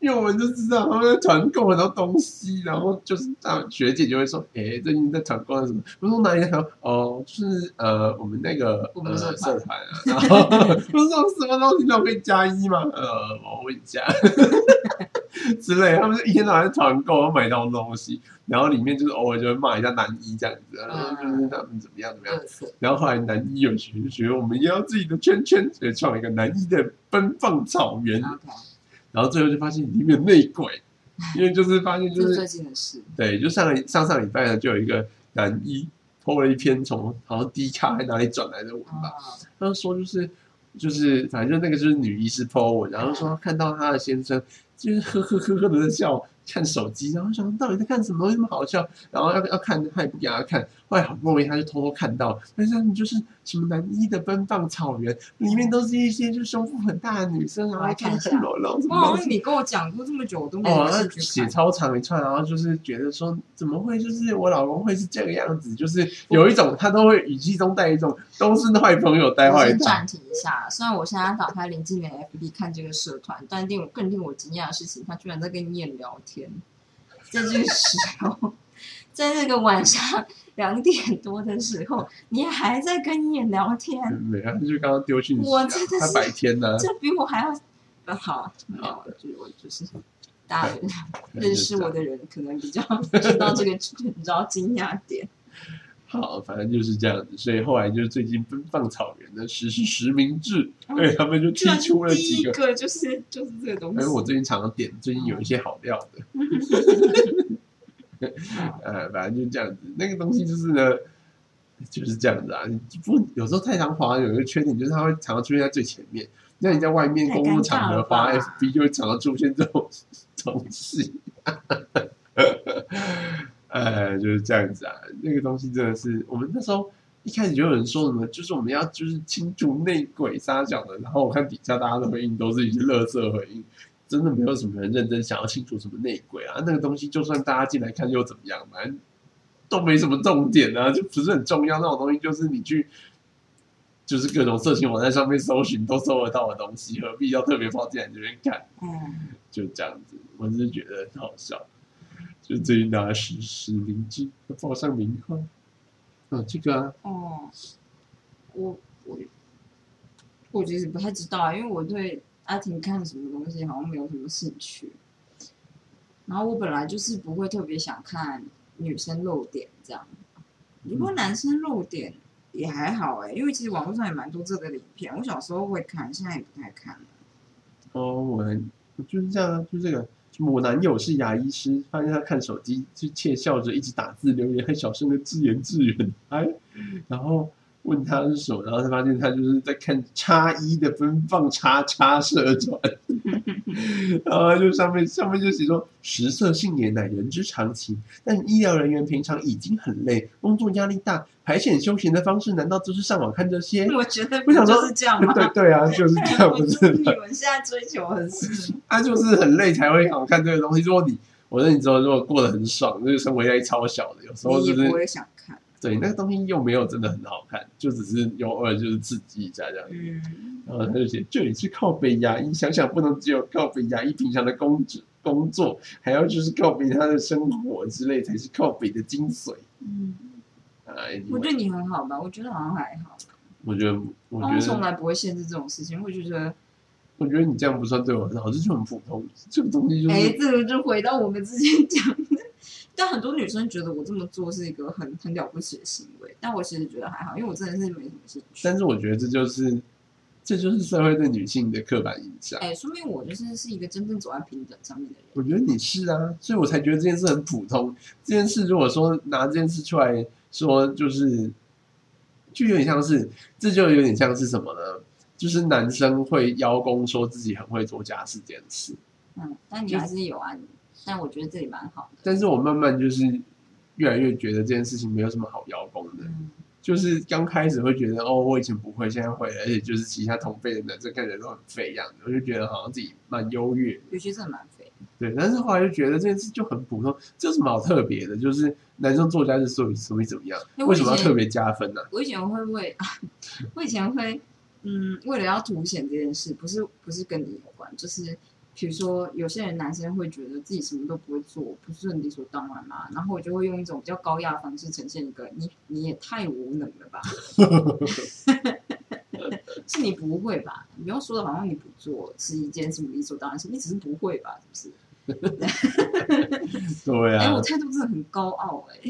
因为我们就知道他们在团购很多东西，然后就是大学姐就会说：“哎、最近在团购什么？”我说哪里在团购？哦，就是呃，我们那个我们呃的社团啊。然后 我说什么东西都可以加一吗？呃，我问一下之类。他们就一天到晚在团购，买到东西，然后里面就是偶尔就会骂一下男一这样子，然后就是他们怎么样怎么样。然后后来男一有学学，我们也要自己的圈圈，所以创了一个男一的奔放草原。然后最后就发现里面有内鬼，因为就是发现就是最近的事。对，就上个上上礼拜呢，就有一个男一 po 了一篇从好像低卡还哪里转来的文吧，啊，他就说就是就是反正就那个就是女医师 po 文，然后说看到她的先生就是呵呵呵呵的在笑看手机，然后想到底在看什么东西那么好笑，然后要要看他也不给他看，后来好不容易他就偷偷看到，但是他们就是什么男一的奔放草原，里面都是一些就是胸部很大的女生，然后看赤裸裸什么东西哇，。你跟我讲过这么久，我都没哦。写超长一串，然后就是觉得说，怎么会就是我老公会是这个样子？就是有一种他都会语气中带一种都是坏朋友带我坏他。先暂停一下，虽然我现在打开林静的 FB 看这个社团，但令我更令我惊讶的事情，他居然在跟你聊天。在这个时候，在那个晚上两点多的时候，你还在跟你聊天，没啊，就刚刚丢我真的，是他白天呢、这比我还要好好。没有，就是我就是大家认识我的人，可能比较知道这个，你知道惊讶点。好，反正就是这样子，所以后来就是最近奔放草原的实施实名制，嗯对他们就提出了第几个。一个就是就是这个东西。因为我最近常常点，最近有一些好料的，呃，反正就这样子。那个东西就是呢，就是这样子啊。不有时候太常滑有一个缺点，就是它会常常出现在最前面。那你在外面公共场合滑太尴尬了吧 FB 就会常常出现这种 东西。呃，就是这样子啊。那个东西真的是，我们那时候一开始就有人说什么，就是我们要就是清除内鬼杀小的，然后我看底下大家的回应都是一些垃圾回应，真的没有什么人认真想要清除什么内鬼啊。那个东西就算大家进来看又怎么样，反正都没什么重点啊，就不是很重要。那种东西就是你去。就是各种色情网站上面搜寻都搜得到的东西，何必要特别跑进来这边看？嗯，就这样子，我只是觉得很好笑。就最近大家实施名制，报上名号。啊，这个啊，哦，我我我其实不太知道啊，因为我对阿婷看什么东西好像没有什么兴趣。然后我本来就是不会特别想看女生露点这样，如果男生露点也还好哎、因为其实网络上也蛮多这个影片，我小时候会看，现在也不太看了。哦，我我就是这样啊，就这个。我男友是牙医师，发现他看手机就窃笑着一直打字留言，还小声的自言自语，哎，然后问他是什么，然后才发现他就是在看叉一的奔放叉叉社团，然后他就上面上面就写说，食色性也乃人之常情，但医疗人员平常已经很累，工作压力大，排遣休闲的方式难道就是上网看这些？我觉得不我想说是这样吗？对对啊，就是这样，我 不是吗？们现在追求的是，他就是很累才会想看这个东西。如果你我说你说，如果过得很爽，那个生活压力超小的，有时候就是想看。对那个东西又没有真的很好看，就只是有偶尔就是刺激一下这样。嗯，然后他就写这里是靠北牙医，想想不能只有靠北牙医平常的工作工作，还要就是靠北他的生活之类才是靠北的精髓。嗯，哎，我对你很好吧？我觉得好像还好，我觉得我觉得从来不会限制这种事情。我就觉得，我觉得你这样不算对我很好，这就很普通。这个东西就是、哎，这个就回到我们之前讲的。但很多女生觉得我这么做是一个很很了不起的行为，但我其实觉得还好，因为我真的是没什么兴趣。但是我觉得这就是这就是社会对女性的刻板印象。哎，说明我就是是一个真正走在平等上面的人。我觉得你是啊，所以我才觉得这件事很普通。这件事如果说拿这件事出来说，就是就有点像是，这就有点像是什么呢？就是男生会邀功说自己很会做家事这件事，嗯，但你还是有啊，但我觉得这里蛮好的。但是我慢慢就是越来越觉得这件事情没有什么好邀功的。嗯，就是刚开始会觉得哦，我以前不会，现在会了，而且就是其他同辈的男生看起来都很废样的，我就觉得好像自己蛮优越的。尤其真的蛮废。对，但是后来就觉得这件事就很普通，这有什么好特别的？就是男生作家是所以所以怎么样？为什么要特别加分呢、我以前会为，我以前会，嗯，为了要凸显这件事，不是不是跟你有关，就是比如说有些人男生会觉得自己什么都不会做，不是很理所当然嘛，然后我就会用一种比较高压的方式呈现一个你你也太无能了吧 是你不会吧？你不要说的好像你不做是一件什么理所当然事，你只是不会吧？是不是？对哎、啊我，态度真的很高傲哎、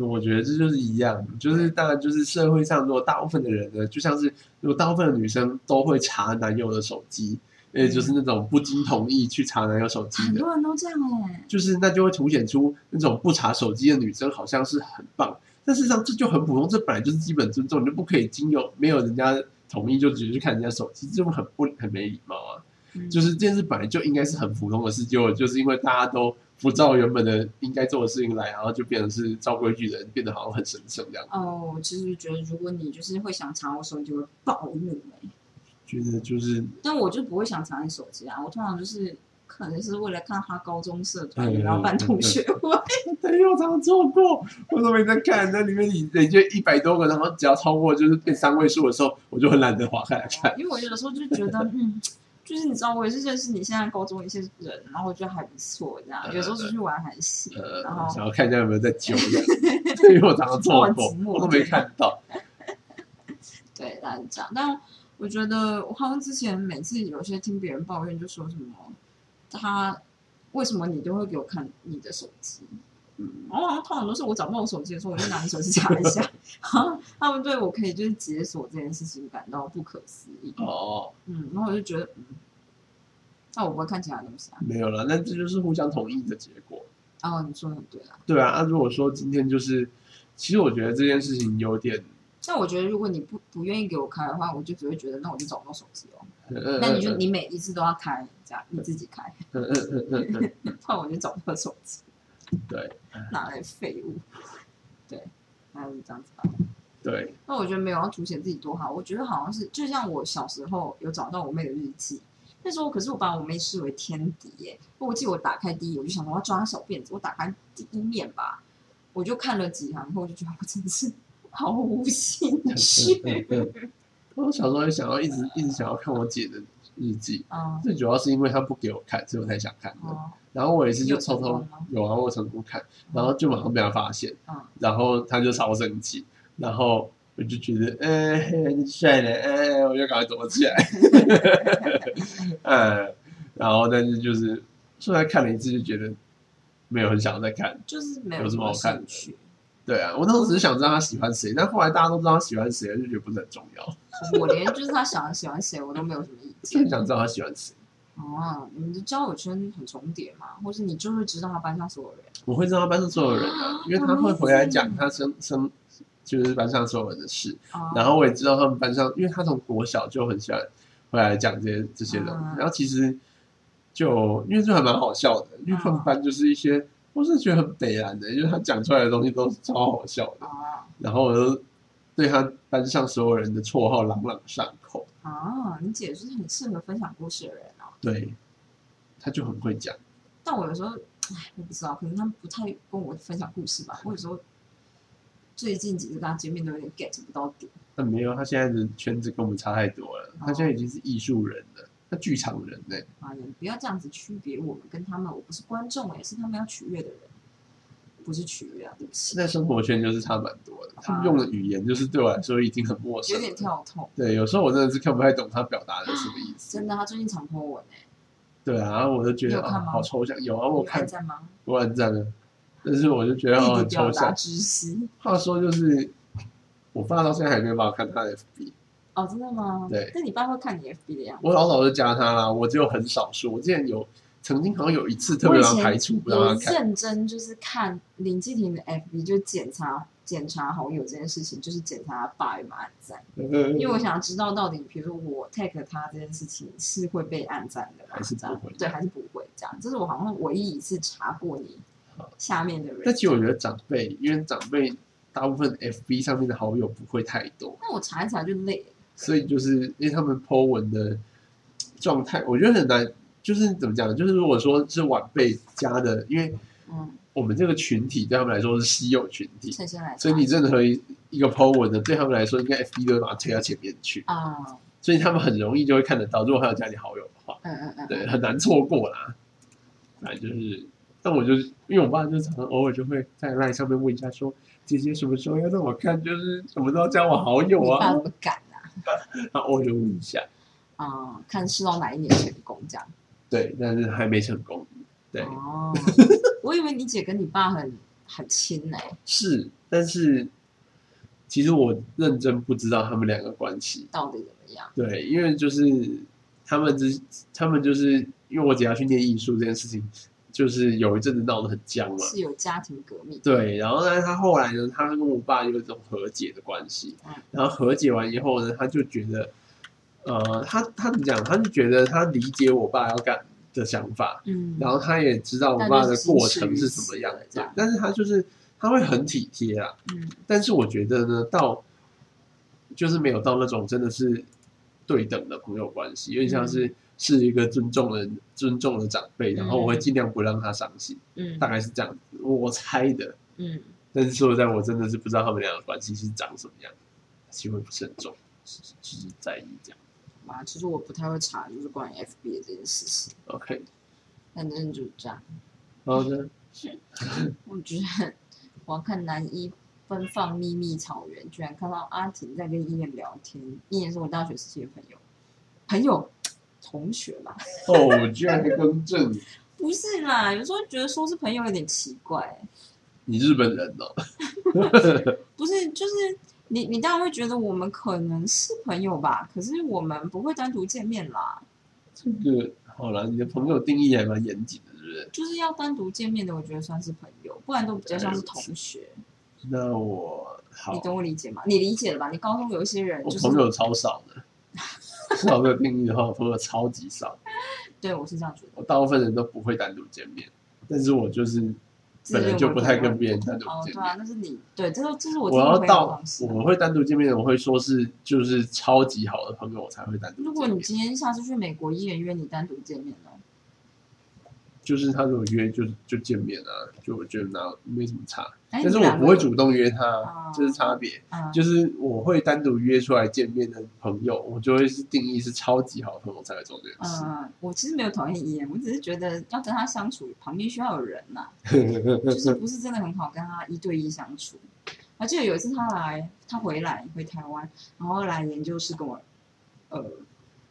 我觉得这就是一样，就是当然就是社会上如果大部分的人呢，就像是如果大部分的女生都会查男友的手机，也就是那种不经同意去查男友手机的，很多人都这样哎、就是那就会凸显出那种不查手机的女生好像是很棒，但事实上这就很普通，这本来就是基本尊重，你就不可以经由没有人家同意就直接去看人家手机，这种很不很没礼貌啊。嗯就是这件事本来就应该是很普通的事，结果就是因为大家都不照原本的应该做的事情来，然后就变成是照规矩的人，变得好像很神圣这样。哦，我其实觉得如果你就是会想查我手机，就会暴怒哎、觉得就是但我就不会想查你手机啊，我通常就是可能是为了看他高中社团，嗯然后办同学会。哎呦，常做过，我都没在看，那里面你累积一百多个，然后只要超过就是变三位数的时候，我就很懒得划开来看。因为我有的时候就觉得，嗯，就是你知道，我也是认识你现在高中一些人，然后我觉得还不错，这样有时候出去玩还行，然呃，后想要看一下有没有在揪这样，因为我常常错过，我都没看到。对，大概是这样。但我觉得我好像之前每次有些听别人抱怨，就说什么他为什么你都会给我看你的手机？嗯，然后好像通常都是我找不到我手机的时候，我就拿你手机查一下。他们对我可以就是解锁这件事情感到不可思议。哦，嗯，然后我就觉得，嗯，那我不会看其他东西啊。没有了，那这就是互相同意的结果。哦，你说的很对啊。对啊，啊，如果说今天就是，其实我觉得这件事情有点，但我觉得如果你不不愿意给我开的话，我就只会觉得那我就找不到手机哦。呃那你就你每一次都要开，这样你自己开，嗯嗯嗯嗯嗯，不然我就找不到手机，对拿来废物。对，那就是这样子吧。对，那我觉得没有要凸显自己多好，我觉得好像是就像我小时候有找到我妹的日记，那时候可是我把我妹视为天敌耶。我记得我打开第一，我就想我要抓她小辫子，我打开第一面吧，我就看了几行后，我就觉得我真的是毫无兴趣。我小时候也想要一直一直想要看我姐的日记，嗯，最主要是因为她不给我看，所以我才想看的。哦，然后我有一次就偷偷有啊，我成功看，然后就马上被她发现，嗯然后她就超生气，然后我就觉得，哎、你帅了，哎、我就赶快躲起来，嗯，然后但是就是虽然看了一次就觉得没有很想要再看，就是没有什么好看的兴趣。对啊，我当时只是想知道他喜欢谁，但后来大家都知道他喜欢谁，就觉得不是很重要，我连就是他想喜欢谁，我都没有什么意见。想知道他喜欢谁。哦，你们的交友圈很重叠嘛，或是你就会知道他班上所有人。我会知道他班上所有人啊，因为他会回来讲他生生就是班上所有人的事，哦然后我也知道他们班上，因为他从国小就很喜欢回来讲这些这些东西，嗯然后其实就因为就还蛮好笑的，因为他们班就是一些我是觉得很北蓝的，因为他讲出来的东西都是超好笑的，哦然后我就对他班上所有人的绰号朗朗上口，啊，你姐是很适合分享故事的人哦。对，他就很会讲。但我有时候，哎，我不知道，可能他们不太跟我分享故事吧。我有时候最近几次跟他见面都有点 get 不到点。但没有，他现在的圈子跟我们差太多了。哦他现在已经是艺术人了，他剧场人呢、啊，你不要这样子区别我们跟他们，我不是观众，也是他们要取悦的人，不是取悦啊，对不起，在生活圈就是差蛮多的。他们用的语言就是对我来说已经很陌生，有点跳痛。对，有时候我真的是看不太懂他表达的什么意思。真的，他最近常 po 文哎，对啊，然后我就觉得啊，好抽象。有啊，我看还在吗？我很赞啊，但是我就觉得哦，弟弟很抽象。话说就是，我爸到现在还没有办法看他的 FB，哦，真的吗？对那你爸会看你 FB 的样子？我老早就加他啦，我只有很少数。我之前有曾经好像有一次特别我以前把他排除，不让他看。认真就是看林继廷的 FB，就检查检查好友这件事情，就是检查他爸有没有按赞，因因为我想要知道到底，比如说我 tag 他这件事情是会被按赞的吗？还是不会对，还是不会这样？这是我好像唯一一次查过你下面的人。但其实我觉得长辈，因为长辈大部分 FB 上面的好友不会太多，那我查一查就累了。所以就是因为他们 po 文的状态，我觉得很难。就是怎么讲，就是如果说是晚辈加的，因为嗯，我们这个群体对他们来说是稀有群体，趁先来。所以你任何一一个 po 文的，对他们来说，应该 FB 都会把它推到前面去，啊，所以他们很容易就会看得到。如果还有加你好友的话，嗯嗯嗯，对，很难错过啦。反正就是，但我就是因为我爸就常常偶尔就会在 line 上面问一下说，姐姐什么时候要让我看，就是什么时候加我好友啊怎？么敢啊？他偶尔就问一下，啊、看是到哪一年成功这样。对，但是还没成功。对，哦，我以为你姐跟你爸很很亲呢、是，但是其实我认真不知道他们两个关系。到底怎么样？对，因为就是他们之他们就是因为我姐要去念艺术这件事情，就是有一阵子闹得很僵嘛。是有家庭革命。对，然后呢，他后来呢，他跟我爸有一种和解的关系嗯，然后和解完以后呢，他就觉得，呃，他他怎么讲？他就觉得他理解我爸要干的想法，嗯，然后他也知道我爸的过程是什么样子但是心事了这样，但是他就是他会很体贴啊，嗯但是我觉得呢，到就是没有到那种真的是对等的朋友关系，有点像是、是一个尊重的尊重的长辈，然后我会尽量不让他伤心，嗯大概是这样子，我猜的。嗯，但是说实在，我真的是不知道他们俩的关系是长什么样，其实会不是很重，就是在意这样。啊，其实我不太会查，就是关于 FB 的这件事情，OK，反正就是这样。然后呢？我觉得我要看男一奔放秘密草原，居然看到阿婷在跟伊言聊天。伊言是我大学时期的朋友，朋友同学吧？哦，我居然还更正，不是啦，有时候觉得说是朋友有点奇怪。你日本人哦。不是，就是你你当然会觉得我们可能是朋友吧，可是我们不会单独见面啦。这个好了，你的朋友定义还蛮严谨的，是不是？就是要单独见面的，我觉得算是朋友，不然都比较像是同学。那我好你，懂我理解吗？你理解了吧？你高中有一些人就是我朋友超少的。照这个定义的话，我朋友超级少，对我是这样觉得，我大部分人都不会单独见面，但是我就是本来就不太跟别人单独哦，见面。对啊，那是你对，这个这是我我要到。我会单独见面，我会说是就是超级好的朋友，我才会单独。如果你今天下次去美国，一人约你单独见面呢？就是他如果约就就见面啊，就我觉得那没什么差，哎但是我不会主动约他哦，这是差别。嗯，就是我会单独约出来见面的朋友，我就会是定义是超级好的朋友才会做这件事。嗯，我其实没有讨厌伊言，我只是觉得要跟他相处，旁边需要有人呐、就是不是真的很好跟他一对一相处。我记得有一次他来，他回来回台湾，然后来研究室跟我，呃，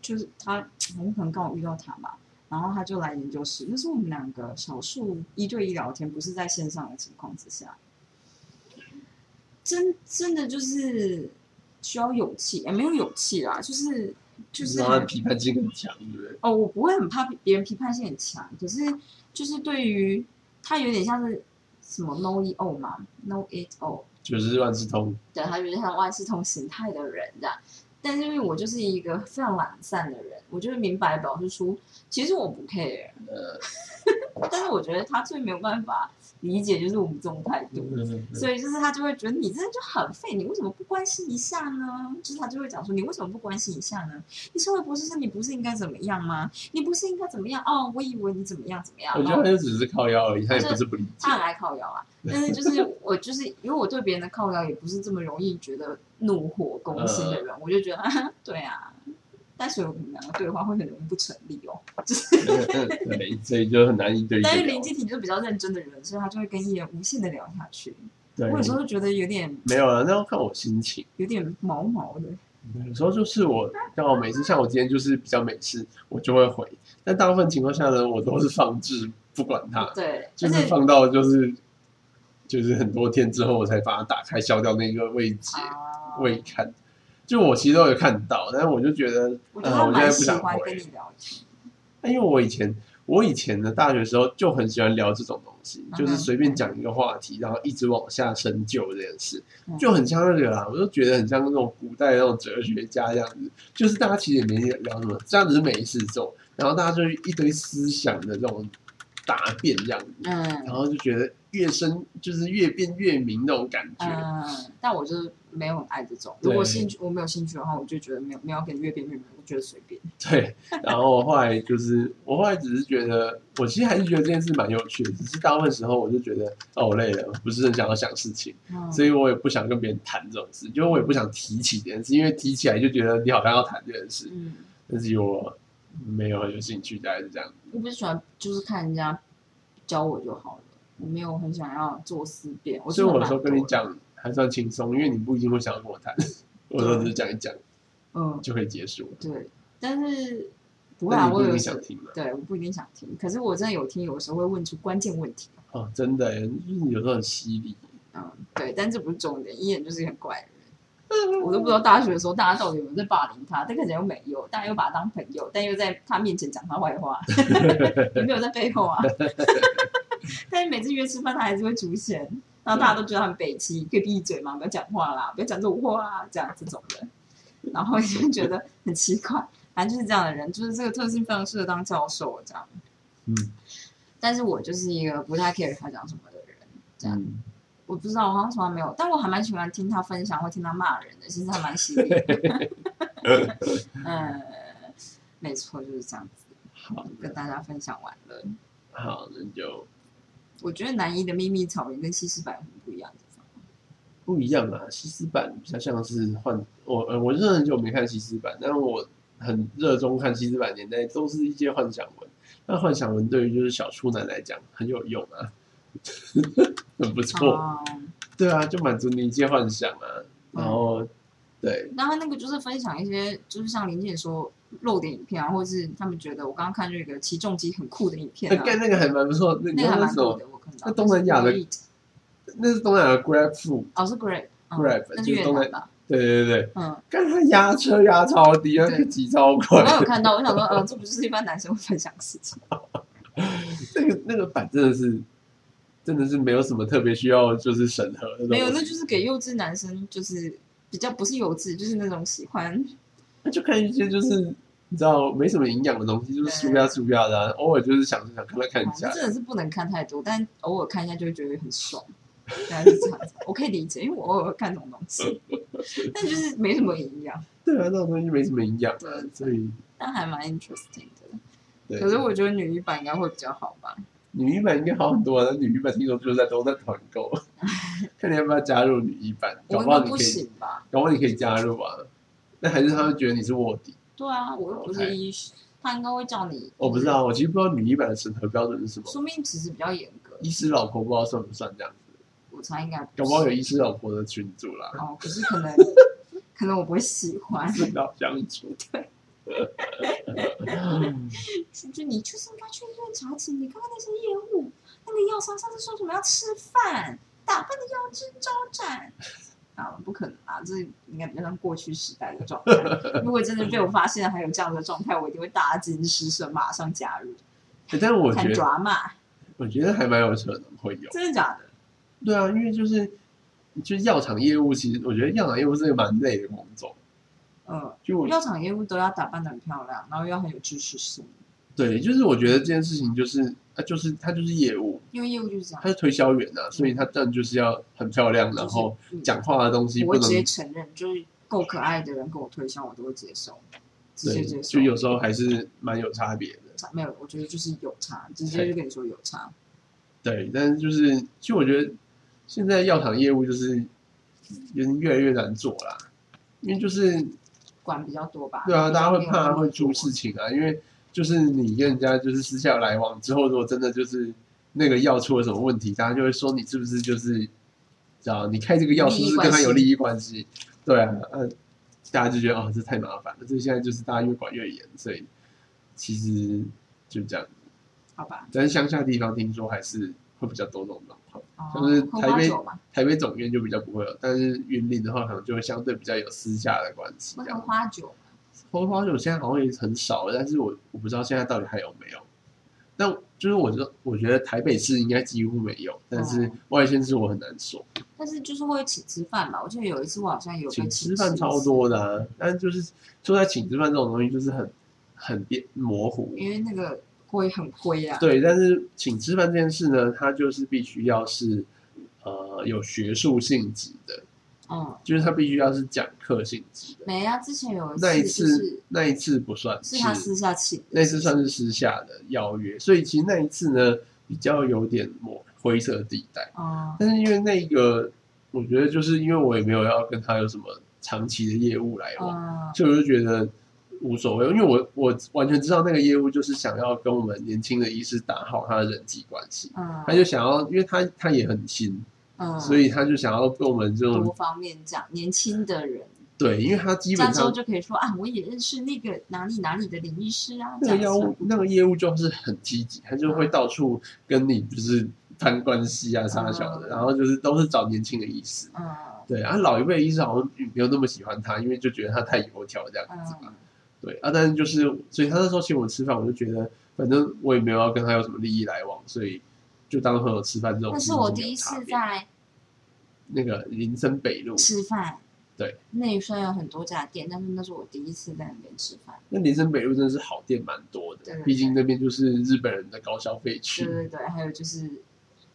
就是他，我可能刚好遇到他吧，然后他就来研究室，那是我们两个少数一对一聊天，不是在线上的情况之下，真真的就是需要勇气，也没有勇气啦，就是就是很批判性很强，对不对？哦，我不会很怕别人批判性很强，可是就是对于他有点像是什么 know it all 嘛，know it all，就是万事通，对，他有点像万事通形态的人这样。但是因为我就是一个非常懒散的人，我就是明白表示出，其实我不 care，呃，但是我觉得他最没有办法理解就是我们这种态度。嗯所以就是他就会觉得你真的就很废，你为什么不关心一下呢？就是他就会讲说你为什么不关心一下呢？你身为博士生，你不是应该怎么样吗？你不是应该怎么样？哦，我以为你怎么样怎么样。我觉得他就只是靠腰而已，他也不是不理解他。很爱靠腰啊，但是就是我就是因为我对别人的靠腰也不是这么容易觉得怒火攻心的人，我就觉得啊对啊，但是我们两个对话会很容易不成立哦。对，所以就很难一对一。但是林继廷就是比较认真的人，所以他就会跟艺人无限的聊下去。对我，有时候就觉得有点没有了，那要看我心情。有点毛毛的。有时候就是我刚好每次像我今天就是比较美式，我就会回，但大部分情况下呢，我都是放置不管它，对，就是放到就是就是很多天之后我才把它打开消掉那个未解啊未看。就我其实都有看到，但是我就觉得，呃，我觉得他我现在蛮喜不想跟你。聊天。因为我以前我以前的大学时候就很喜欢聊这种东西，嗯就是随便讲一个话题，然后一直往下深究这件事，嗯就很像那个啦，我就觉得很像那种古代的那种哲学家这样子，就是大家其实也没聊什么，这样子是没事做，然后大家就一堆思想的这种答辩这样子，然嗯后就觉得越深就是越辩越明那种感觉。嗯，但我就是没有很爱这种。如果兴趣我没有兴趣的话，我就觉得没有没有跟你越变越明，我觉得随便。对，然后我后来就是，我后来只是觉得，我其实还是觉得这件事蛮有趣的，只是大部分时候我就觉得，哦，我累了，不是很想要想事情，嗯所以我也不想跟别人谈这种事，就是我也不想提起这件事，因为提起来就觉得你好像要谈这件事，嗯，但是我没有很有兴趣，大概是这样。我不是喜欢就是看人家教我就好了，我没有很想要做思辨。我所以我有有时候跟你，讲还算轻松，因为你不一定会想要跟我谈，我有时候只是讲一讲嗯，就可以结束了。对，但是不会啊，我有想听嘛？对，我不一定想听，可是我真的有听，有时候会问出关键问题。哦，真的耶，就是你有时候很犀利。嗯，对，但这不是重点，一眼就是很怪的人。我都不知道大学的时候大家到底有没有在霸凌他，但可能又没有，大家又把他当朋友，但又在他面前讲他坏话，有没有在背后啊？但是每次约吃饭，他还是会出现，然后大家都觉得他很北齐，可以闭嘴嘛？不要讲话啦，不要讲这种话啊，这样这种人，然后就觉得很奇怪，反正就是这样的人，就是这个特性非常适合当教授这样。嗯但是我就是一个不太 care 他讲什么的人，这样。嗯，我不知道，我好像从来没有，但我还蛮喜欢听他分享或听他骂人的，其实还蛮犀利的。嗯，没错，就是这样子，好跟大家分享完了。好，那就我觉得南一的秘密草原跟西施版很不一样的地方？不一样啊。西施版比较像是幻，我呃我是很久没看西施版，但我很热衷看西施版年代，都是一些幻想文。那幻想文对于就是小处男来讲很有用啊，很不错。哦，对啊，就满足你一些幻想啊。然后，对，然后那个就是分享一些，就是像林姐说露点影片啊，或者是他们觉得我刚刚看这个起重机很酷的影片啊，那个还蛮不错。那那个还？蛮酷的。那东南亚的那是东南亚的 Grab Food，哦是 Grab，那就是是东南亚？对对对对，嗯，干他压车压超低，他可以挤超快。我有看到，我想说，呃，这不就是一般男生会分享的事情？那个那个版真的是，真的是没有什么特别需要就是审核的。没有，那就是给幼稚男生，就是比较不是幼稚，就是那种喜欢那就看一些就是你知道没什么营养的东西，就是输呀输呀的啊、偶尔就是想想看来看一下哦。真的是不能看太多，但偶尔看一下就会觉得很爽。大概是这样子，我可以理解，因为我偶尔会看这种东西，但就是没什么营养，对啊，那种东西没什么营养啊对，所以但还蛮 interesting 的。对。可是我觉得女一版应该会比较好吧？女一版应该好很多啊，那女一版听说就是在都在团购，看你要不要加入女一版，搞不不好你可以，行吧？搞不好你可以加入啊。那还是他会觉得你是卧底，对啊，我又不是医师，他应该会叫你。我不知，道，我其实不知道女一版的审核标准是什么。说明其实比较严格。医师老婆不知道算不算这样子，我猜应该搞不好有医师老婆的群主啦，哦，可是可能 可能我不会喜欢。顺道相处。对就你就是应该去医院查寝，你看看那些业务，那个药商上次说什么要吃饭，打扮的腰肢招展。啊，不可能啊！这应该比较像过去时代的状态。如果真的被我发现还有这样的状态，我一定会大惊失色，马上加入。欸但是我看觉得，抓嘛，我觉得还蛮有可能会有。真的假的？对啊，因为就是就是药厂业务，其实我觉得药厂业务是个蛮累的工作。嗯，就我药厂业务都要打扮的很漂亮，然后又要很有知识性，对，就是我觉得这件事情就是啊，就是他就是业务，因为业务就是这样他。是推销员啊，所以他当然就是要很漂亮，然后讲话的东西不能我会直接承认，就是够可爱的人跟我推销，我都会接受，直接对，接受。就有时候还是蛮有差别的。没有，我觉得就是有差，直接就跟你说有差。对，但是就是，其实我觉得现在药厂业务就是有点越来越难做啦，因为就是管比较多吧？对啊，大家会怕会出事情啊，因为就是你跟人家就是私下来往之后，如果真的就是那个药出了什么问题，大家就会说你是不是就是，知道你开这个药是不是跟他有利益关系？对啊，呃，大家就觉得哦，这太麻烦了，这现在就是大家越管越严，所以其实就这样。好吧？但是乡下地方听说还是会比较多这种状况，哦像是台北台北总院就比较不会了，但是云林的话可能就会相对比较有私下的关系会喝。花酒嘛。红花酒现在好像也很少了，但是我我不知道现在到底还有没有。但就是我觉得，我觉得台北市应该几乎没有，但是哦外县市我很难说。但是就是会请吃饭嘛？我记得有一次我好像有请请吃饭超多的啊，但就是说在请吃饭这种东西就是很很变模糊。因为那个会很灰啊。对，但是请吃饭这件事呢，它就是必须要是呃有学术性质的，嗯，就是他必须要是讲课性质的。没啊，之前有那一次就是次那一次不算是他私下请的，那次算是私下的邀约，所以其实那一次呢比较有点抹灰色地带。哦，但是因为那个，我觉得就是因为我也没有要跟他有什么长期的业务来往，嗯，所以我就觉得无所谓，因为我我完全知道那个业务就是想要跟我们年轻的医师打好他的人际关系，嗯，他就想要，因为他他也很新，嗯，所以他就想要跟我们这种多方面讲，年轻的人，对，因为他基本上就可以说啊，我也认识那个哪里哪里的林医师啊，那个药这样子。物那个业务就是很积极，他就会到处跟你就是攀关系啊啥小的，嗯然后就是都是找年轻的医师。嗯。对，啊，老一辈的医师好像没有那么喜欢他，因为就觉得他太油条这样子嘛。嗯。对啊，但是就是，所以他那时候请我吃饭，我就觉得反正我也没有要跟他有什么利益来往，所以就当朋友吃饭这种那是。我第一次在那个林森北路，吃饭。对，那里虽然有很多家店，但是那是我第一次在那边吃饭。那林森北路真的是好店蛮多的，对对毕竟那边就是日本人的高消费区，对对对，还有就是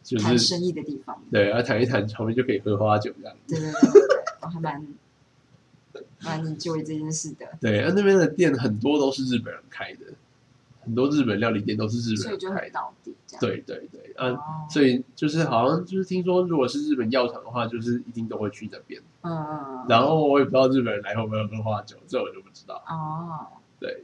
就是谈生意的地方。对，然后谈一谈，旁边就可以喝花酒这样。对对对我还蛮蛮 enjoy 这件事的，对，啊，那边的店很多都是日本人开的，很多日本料理店都是日本所以就很人开的。到底这样。对对对，啊，哦，所以就是好像就是听说，如果是日本药厂的话，就是一定都会去那边。嗯嗯，然后我也不知道日本人来会不会喝花酒，这我就不知道。哦，对，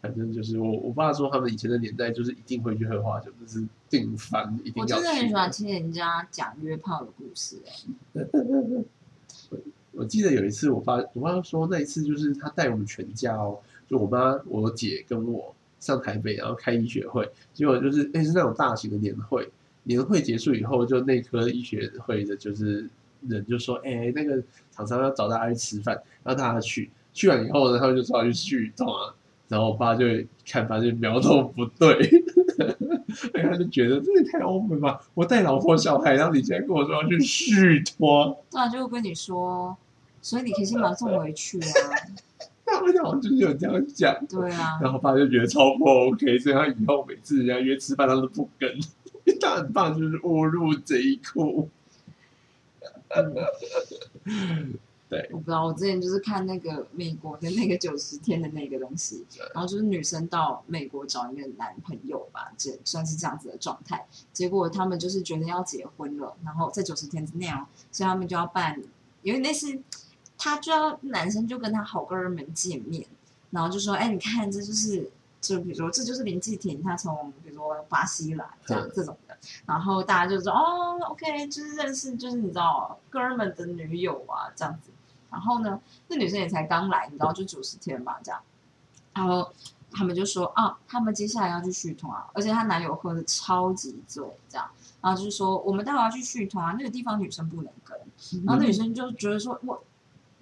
反正就是我我爸说他们以前的年代就是一定会去喝花酒，就是定番一定要我真的很喜欢听人家讲约炮的故事，哎，我记得有一次我爸我爸说那一次就是他带我们全家哦，就我妈我姐跟我上台北，然后开医学会，结果就是那是那种大型的年会，年会结束以后，就内科医学会的就是人就说，哎、那个厂商要找大家去吃饭，然后大家去，去完以后呢，他们就说要去续通啊，然后我爸就看发现苗头不对。所 以他就觉得这也太 open 吧！我带老婆小孩，然后你现在跟我说要去续托，那就跟你说，所以你可以先把它送回去啊，我想就是有这样讲，对啊，然后爸就觉得超不 OK，所以他以后每次人家约吃饭他都不跟，他很怕就是误入贼窟。嗯。对，我不知道，我之前就是看那个美国的那个九十天的那个东西，然后就是女生到美国找一个男朋友吧，这算是这样子的状态。结果他们就是决定要结婚了，然后在九十天之内哦，所以他们就要办，因为那是他就要男生就跟他好哥们见面，然后就说，哎，你看这就是。就比如说，这就是林继廷，他从比如说巴西来这样嗯这种的，然后大家就说哦，OK，就是认识，就是你知道哥们的女友啊这样子。然后呢，那女生也才刚来，你知道，就九十天吧，这样。然后他们就说啊，他们接下来要去续团啊，而且她男友喝的超级醉，这样。然后就是说，我们待会要去续团啊，那个地方女生不能跟。然后那女生就觉得说，我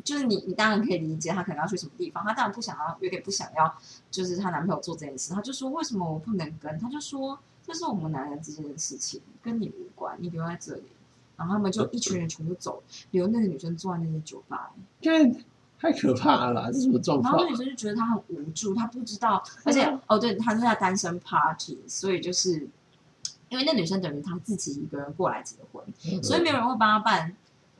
就是你，你当然可以理解她可能要去什么地方，她当然不想要，有点不想要，就是她男朋友做这件事。她就说，为什么我不能跟？她就说，这是我们男人之间的事情，跟你无关，你留在这里。然后他们就一群人全部走，留那个女生坐在那些酒吧。看太可怕了啦，这什么状况然后那？女生就觉得她很无助，她不知道，而且哦对，她是在单身 party，所以就是因为那女生等于她自己一个人过来结婚，所以没有人会帮她办，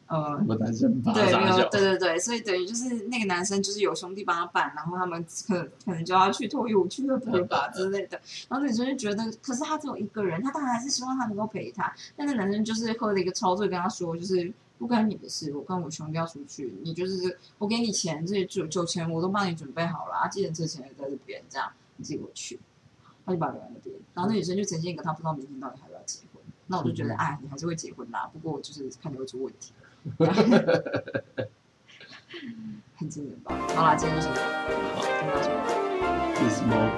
呃对，没有，对对对，所以等于就是那个男生就是有兄弟帮他办，然后他们可可能就要去脱衣舞、去喝陪吧之类的。然后女生就觉得，可是他只有一个人，他当然还是希望他能够陪他。但是男生就是喝了一个超醉，跟他说，就是不关你的事，我跟我兄弟要出去，你就是我给你钱，这些酒酒钱我都帮你准备好了，啊，既然这钱也在这边，这样你自己过去。他就把他留在那边，然后那女生就呈现一个她不知道明天到底还要不要结婚。那我就觉得，哎，你还是会结婚啦，不过就是看你会出问题。很经典吧？好啦，今天就先这样，好跟大家说。，This more